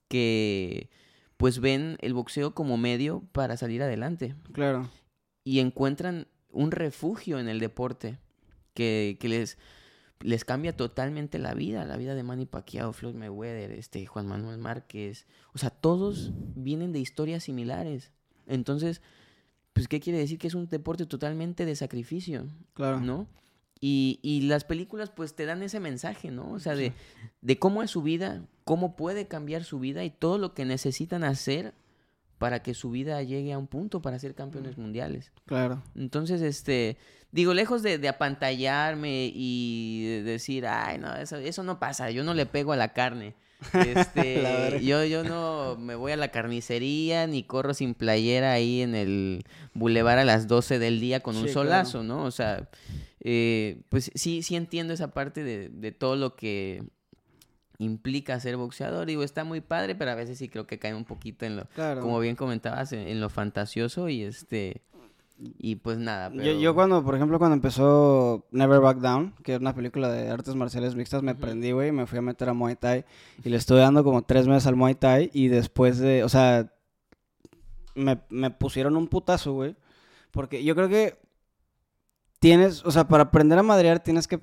que pues ven el boxeo como medio para salir adelante Claro. y encuentran un refugio en el deporte que, que les, les cambia totalmente la vida, la vida de Manny Pacquiao, Floyd Mayweather, este, Juan Manuel Márquez. O sea, todos vienen de historias similares. Entonces, pues, ¿qué quiere decir? Que es un deporte totalmente de sacrificio, Claro. ¿no? Y, y las películas, pues, te dan ese mensaje, ¿no? O sea, de, de cómo es su vida, cómo puede cambiar su vida y todo lo que necesitan hacer para que su vida llegue a un punto para ser campeones mundiales. Claro. Entonces, este, digo, lejos de, de apantallarme y de decir, ay, no, eso, eso no pasa, yo no le pego a la carne. Este, yo, yo no me voy a la carnicería ni corro sin playera ahí en el bulevar a las 12 del día con un claro. solazo, ¿no? O sea, eh, pues sí, sí entiendo esa parte de, de todo lo que implica ser boxeador. Digo, está muy padre, pero a veces sí creo que cae un poquito en lo, Claro. como bien comentabas, en, en lo fantasioso y este... Y pues nada, Yo, pero... yo cuando, por ejemplo, cuando empezó Never Back Down, que es una película de artes marciales mixtas, me Ujú. prendí, güey, y me fui a meter a Muay Thai. Y le estuve dando como tres meses al Muay Thai. Y después de, o sea, me, me pusieron un putazo, güey. Porque yo creo que tienes, o sea, para aprender a madrear tienes que,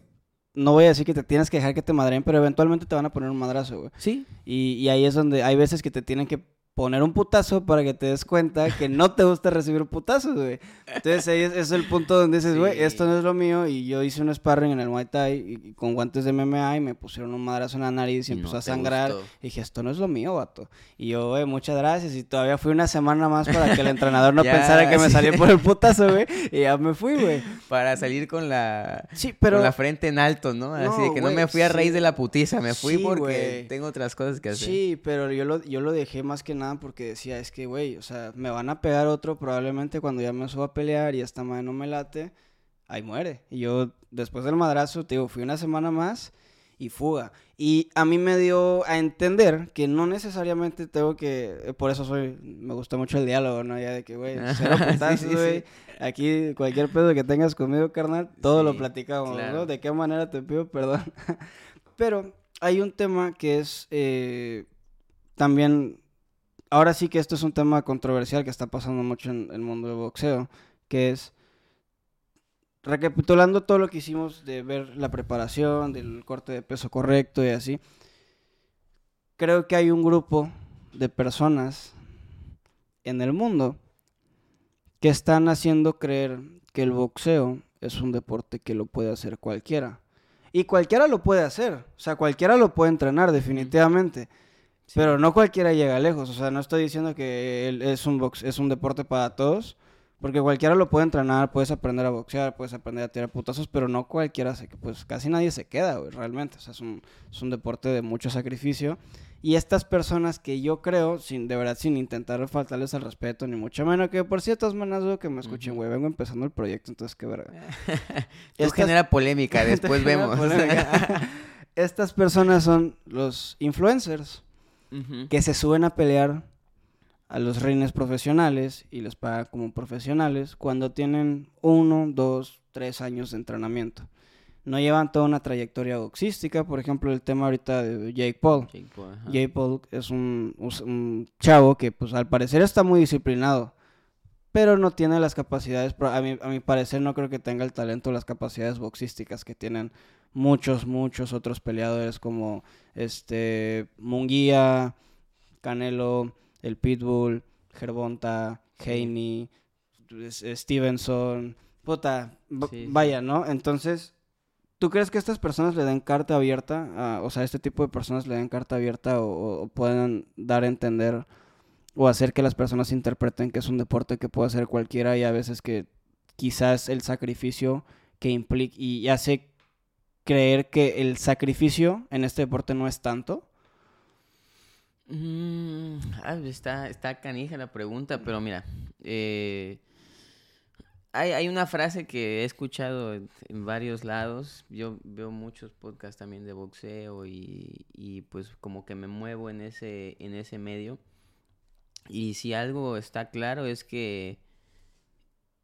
no voy a decir que te tienes que dejar que te madreen, pero eventualmente te van a poner un madrazo, güey. Sí, Y, y ahí es donde hay veces que te tienen que poner un putazo para que te des cuenta que no te gusta recibir putazos, güey. Entonces ahí es, es el punto donde dices, güey, Sí. esto no es lo mío. Y yo hice un sparring en el Muay Thai y, y con guantes de MMA y me pusieron un madrazo en la nariz y, empezó a sangrar. gustó. Y dije, esto no es lo mío, vato. Y yo, güey, muchas gracias. Y todavía fui una semana más para que el entrenador no Ya, pensara que me sí. salía por el putazo, güey. Y ya me fui, güey. para salir con la, Sí, pero... con la frente en alto, ¿no? Así No, de que no me fui a raíz de la putiza, me fui porque tengo otras cosas que hacer. Sí, pero yo lo, yo lo dejé más que nada porque decía, es que, güey, o sea, me van a pegar otro probablemente cuando ya me suba a pelear y esta madre no me late, ahí muere. Y yo, después del madrazo, te digo, fui una semana más y fuga. Y a mí me dio a entender que no necesariamente tengo que, eh, por eso soy, me gusta mucho el diálogo, ¿no? Ya de que, güey, cero Sí, putazos, sí, sí. güey. Aquí, cualquier pedo que tengas conmigo, carnal, todo lo Sí, platicamos, claro. ¿no? ¿De qué manera te pido perdón? Pero hay un tema que es eh, también, ahora sí que esto es un tema controversial que está pasando mucho en el mundo del boxeo, que es, recapitulando todo lo que hicimos de ver la preparación, del corte de peso correcto y así, creo que hay un grupo de personas en el mundo que están haciendo creer que el boxeo es un deporte que lo puede hacer cualquiera. Y cualquiera lo puede hacer, o sea, cualquiera lo puede entrenar definitivamente, Sí. pero no cualquiera llega lejos, o sea, no estoy diciendo que es un box, es un deporte para todos, Porque cualquiera lo puede entrenar, puedes aprender a boxear, puedes aprender a tirar putazos, pero no cualquiera se pues casi nadie se queda, güey, realmente. O sea, es un, es un deporte de mucho sacrificio. Y estas personas que yo creo, sin, de verdad, sin intentar faltarles al respeto, ni mucho menos, que por ciertas maneras dudo que me escuchen, güey, vengo empezando el proyecto, entonces qué verga. Esto genera polémica, después vemos. estas personas son los influencers que se suben a pelear a los reines profesionales y les pagan como profesionales cuando tienen uno, dos, tres años de entrenamiento. No llevan toda una trayectoria boxística, por ejemplo, el tema ahorita de Jake Paul. Jake Paul, es un, chavo que pues al parecer está muy disciplinado, pero no tiene las capacidades, a mi, a mi parecer no creo que tenga el talento, las capacidades boxísticas que tienen muchos, muchos otros peleadores como este Munguía, Canelo, el Pitbull, Gervonta, Haney, Stevenson, puta, vaya, ¿no? Entonces, ¿tú crees que estas personas le den carta abierta? o sea, este tipo de personas le den carta abierta o, o, pueden dar a entender o hacer que las personas interpreten que es un deporte que puede hacer cualquiera y a veces que quizás el sacrificio que implica y hace creer que el sacrificio en este deporte no es tanto? Mm, está, está canija la pregunta, pero mira, eh, hay, una frase que he escuchado en, varios lados. Yo veo muchos podcasts también de boxeo y, y, pues como que me muevo en ese, en ese medio. Y si algo está claro es que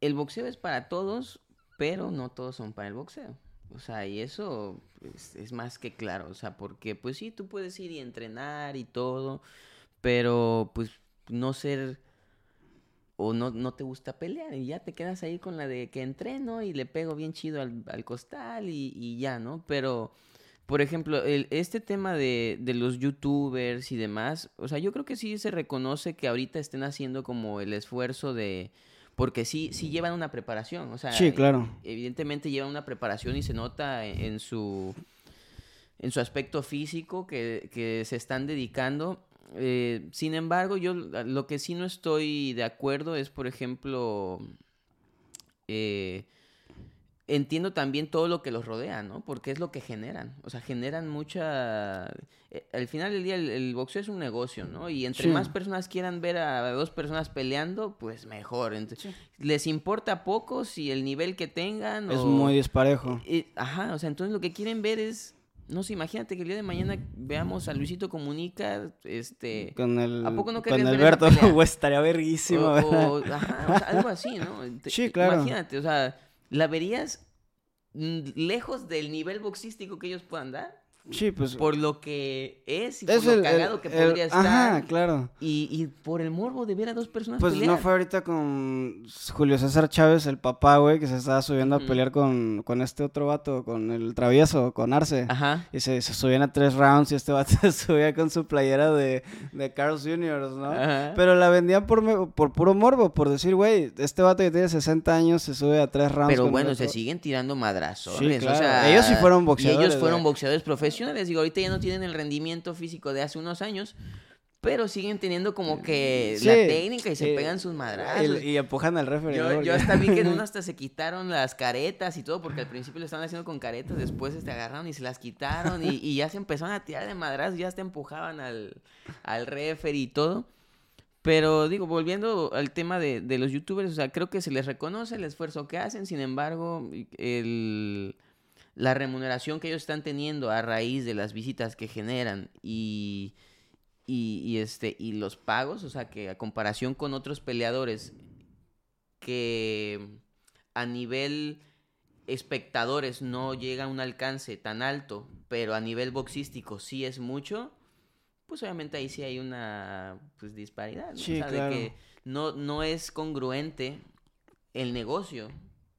el boxeo es para todos, pero no todos son para el boxeo. O sea, y eso es, más que claro, o sea, porque pues sí, tú puedes ir y entrenar y todo, pero pues no ser o no, no te gusta pelear y ya te quedas ahí con la de que entreno y le pego bien chido al, al costal y, y, ya, ¿no? Pero, por ejemplo, el, este tema de, de los youtubers y demás, o sea, yo creo que sí se reconoce que ahorita estén haciendo como el esfuerzo de porque sí, sí llevan una preparación, o sea, sí, claro. evidentemente llevan una preparación y se nota en, su en su aspecto físico que, que se están dedicando. Eh, sin embargo, yo lo que sí no estoy de acuerdo es, por ejemplo, eh, entiendo también todo lo que los rodea, ¿no? Porque es lo que generan. O sea, generan mucha... Eh, al final del día el, boxeo es un negocio, ¿no? Y entre más personas quieran ver a dos personas peleando, pues mejor. Entonces, Les importa poco si el nivel que tengan... Es muy disparejo. ajá, o sea, entonces lo que quieren ver es... No sé, imagínate que el día de mañana veamos a Luisito Comunica, este... Con el... ¿A poco no Con Alberto, estaría verguísimo. O, ajá, algo así, ¿no? Sí, claro. Imagínate, o sea la verías lejos del nivel boxístico que ellos puedan dar. Sí, pues. Por lo que es y por lo cagado que podría estar. Ajá, claro. Y, y, por el morbo de ver a dos personas Pues no fue ahorita con Julio César Chávez, el papá, güey, que se estaba subiendo a pelear con, con este otro vato, con el travieso, con Arce. Ajá. Y se, se, subían a tres rounds y este vato se subía con su playera de, de Carl's Jr., ¿no? Ajá. Pero la vendían por, por puro morbo, por decir, güey, este vato que tiene 60 años se sube a tres rounds. Pero bueno, se siguen tirando madrazos. Sí, claro. o sea, ellos sí fueron boxeadores. ellos fueron boxeadores profesionales les Digo, ahorita ya no tienen el rendimiento físico de hace unos años, pero siguen teniendo como que la técnica y se pegan sus madrazos. y empujan al referee. Yo, yo, hasta vi que en uno hasta se quitaron las caretas y todo, porque al principio lo estaban haciendo con caretas, después se este, agarraron y se las quitaron y, ya se empezaron a tirar de madrazos, ya hasta empujaban al, al referee y todo. Pero digo, volviendo al tema de, de los youtubers, o sea, creo que se les reconoce el esfuerzo que hacen, sin embargo, el la remuneración que ellos están teniendo a raíz de las visitas que generan y, y, este, y los pagos, o sea que a comparación con otros peleadores que a nivel espectadores no llega a un alcance tan alto, pero a nivel boxístico sí es mucho, pues obviamente ahí sí hay una pues, disparidad, o sea, de que no, no es congruente el negocio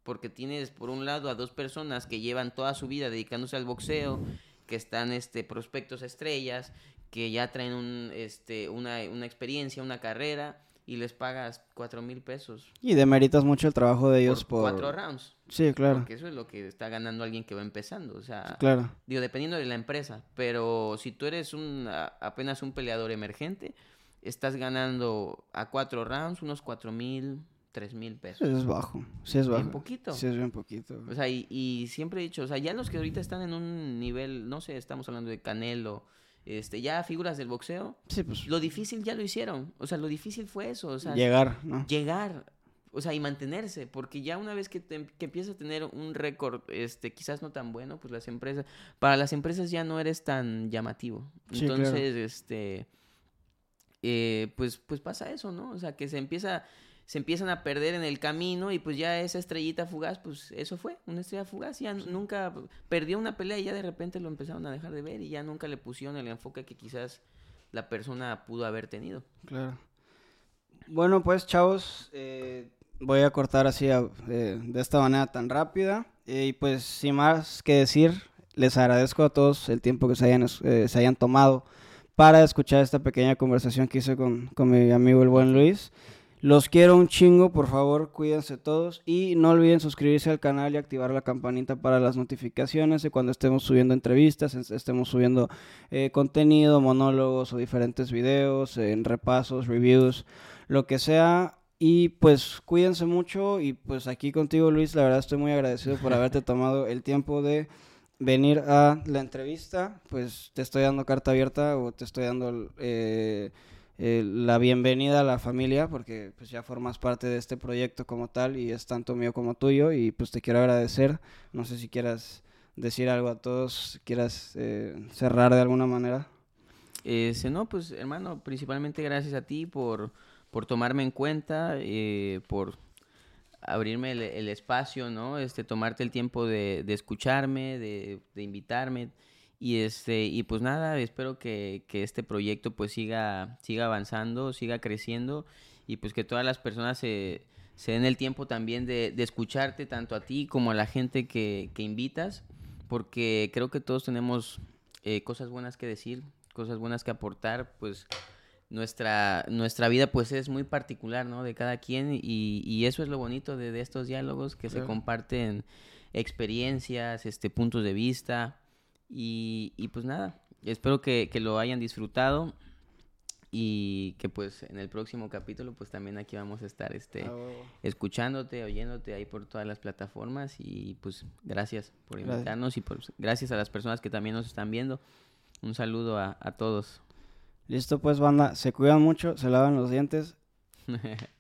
porque tienes por un lado a dos personas que llevan toda su vida dedicándose al boxeo, que están este prospectos estrellas, que ya traen un, este, una, una experiencia, una carrera, y les pagas cuatro mil pesos. Y demeritas mucho el trabajo de ellos por, cuatro rounds. Sí, claro. Porque eso es lo que está ganando alguien que va empezando. O sea, claro. digo, dependiendo de la empresa. Pero si tú eres un, apenas un peleador emergente, estás ganando a cuatro rounds unos cuatro mil, 3 mil pesos. Es bajo, sí es bajo. Bien poquito. Sí es bien poquito. O sea, y, y siempre he dicho, o sea, ya los que ahorita están en un nivel, no sé, estamos hablando de Canelo, este, ya figuras del boxeo, Sí, pues lo difícil ya lo hicieron. O sea, lo difícil fue eso, o sea, llegar, ¿no? llegar, o sea, y mantenerse, porque ya una vez que, te- que empiezas a tener un récord, este, quizás no tan bueno, pues las empresas, para las empresas ya no eres tan llamativo. Sí, claro. Entonces, este, eh, pues, pues pasa eso, ¿no? O sea, que se empieza, se empiezan a perder en el camino y pues ya esa estrellita fugaz, pues eso fue, una estrella fugaz, ya nunca perdió una pelea y ya de repente lo empezaron a dejar de ver y ya nunca le pusieron el enfoque que quizás la persona pudo haber tenido. Claro. Bueno, pues chavos, eh, voy a cortar así a- eh, de esta manera tan rápida. Y pues sin más que decir, les agradezco a todos el tiempo que se hayan, eh, se hayan tomado para escuchar esta pequeña conversación que hice con, con mi amigo el buen Luis. Los quiero un chingo, por favor, cuídense todos y no olviden suscribirse al canal y activar la campanita para las notificaciones de cuando estemos subiendo entrevistas, es- estemos subiendo eh, contenido, monólogos o diferentes videos, en repasos, reviews, lo que sea. Y pues cuídense mucho y pues aquí contigo Luis, la verdad estoy muy agradecido por haberte tomado el tiempo de venir a la entrevista. Pues te estoy dando carta abierta o te estoy dando eh, eh, la bienvenida a la familia porque pues ya formas parte de este proyecto como tal y es tanto mío como tuyo y pues te quiero agradecer. No sé si quieras decir algo a todos, quieras eh, cerrar de alguna manera. Este, no, pues hermano, principalmente gracias a ti por, por tomarme en cuenta, eh, por abrirme el, espacio, ¿no? Este, tomarte el tiempo de, escucharme, de invitarme. Y este, y pues nada, espero que, que este proyecto pues siga, siga avanzando, siga creciendo, y pues que todas las personas se, se den el tiempo también de, de escucharte, tanto a ti como a la gente que, que invitas, porque creo que todos tenemos eh, cosas buenas que decir, cosas buenas que aportar, pues nuestra, nuestra vida pues es muy particular, ¿no? De cada quien y, y eso es lo bonito de, de estos diálogos, que se comparten experiencias, este, puntos de vista y, y pues nada, espero que, que lo hayan disfrutado y que pues en el próximo capítulo pues también aquí vamos a estar este, escuchándote, oyéndote ahí por todas las plataformas y pues gracias por Gracias. invitarnos y por, gracias a las personas que también nos están viendo. Un saludo a, a todos. Listo pues banda, se cuidan mucho, se lavan los dientes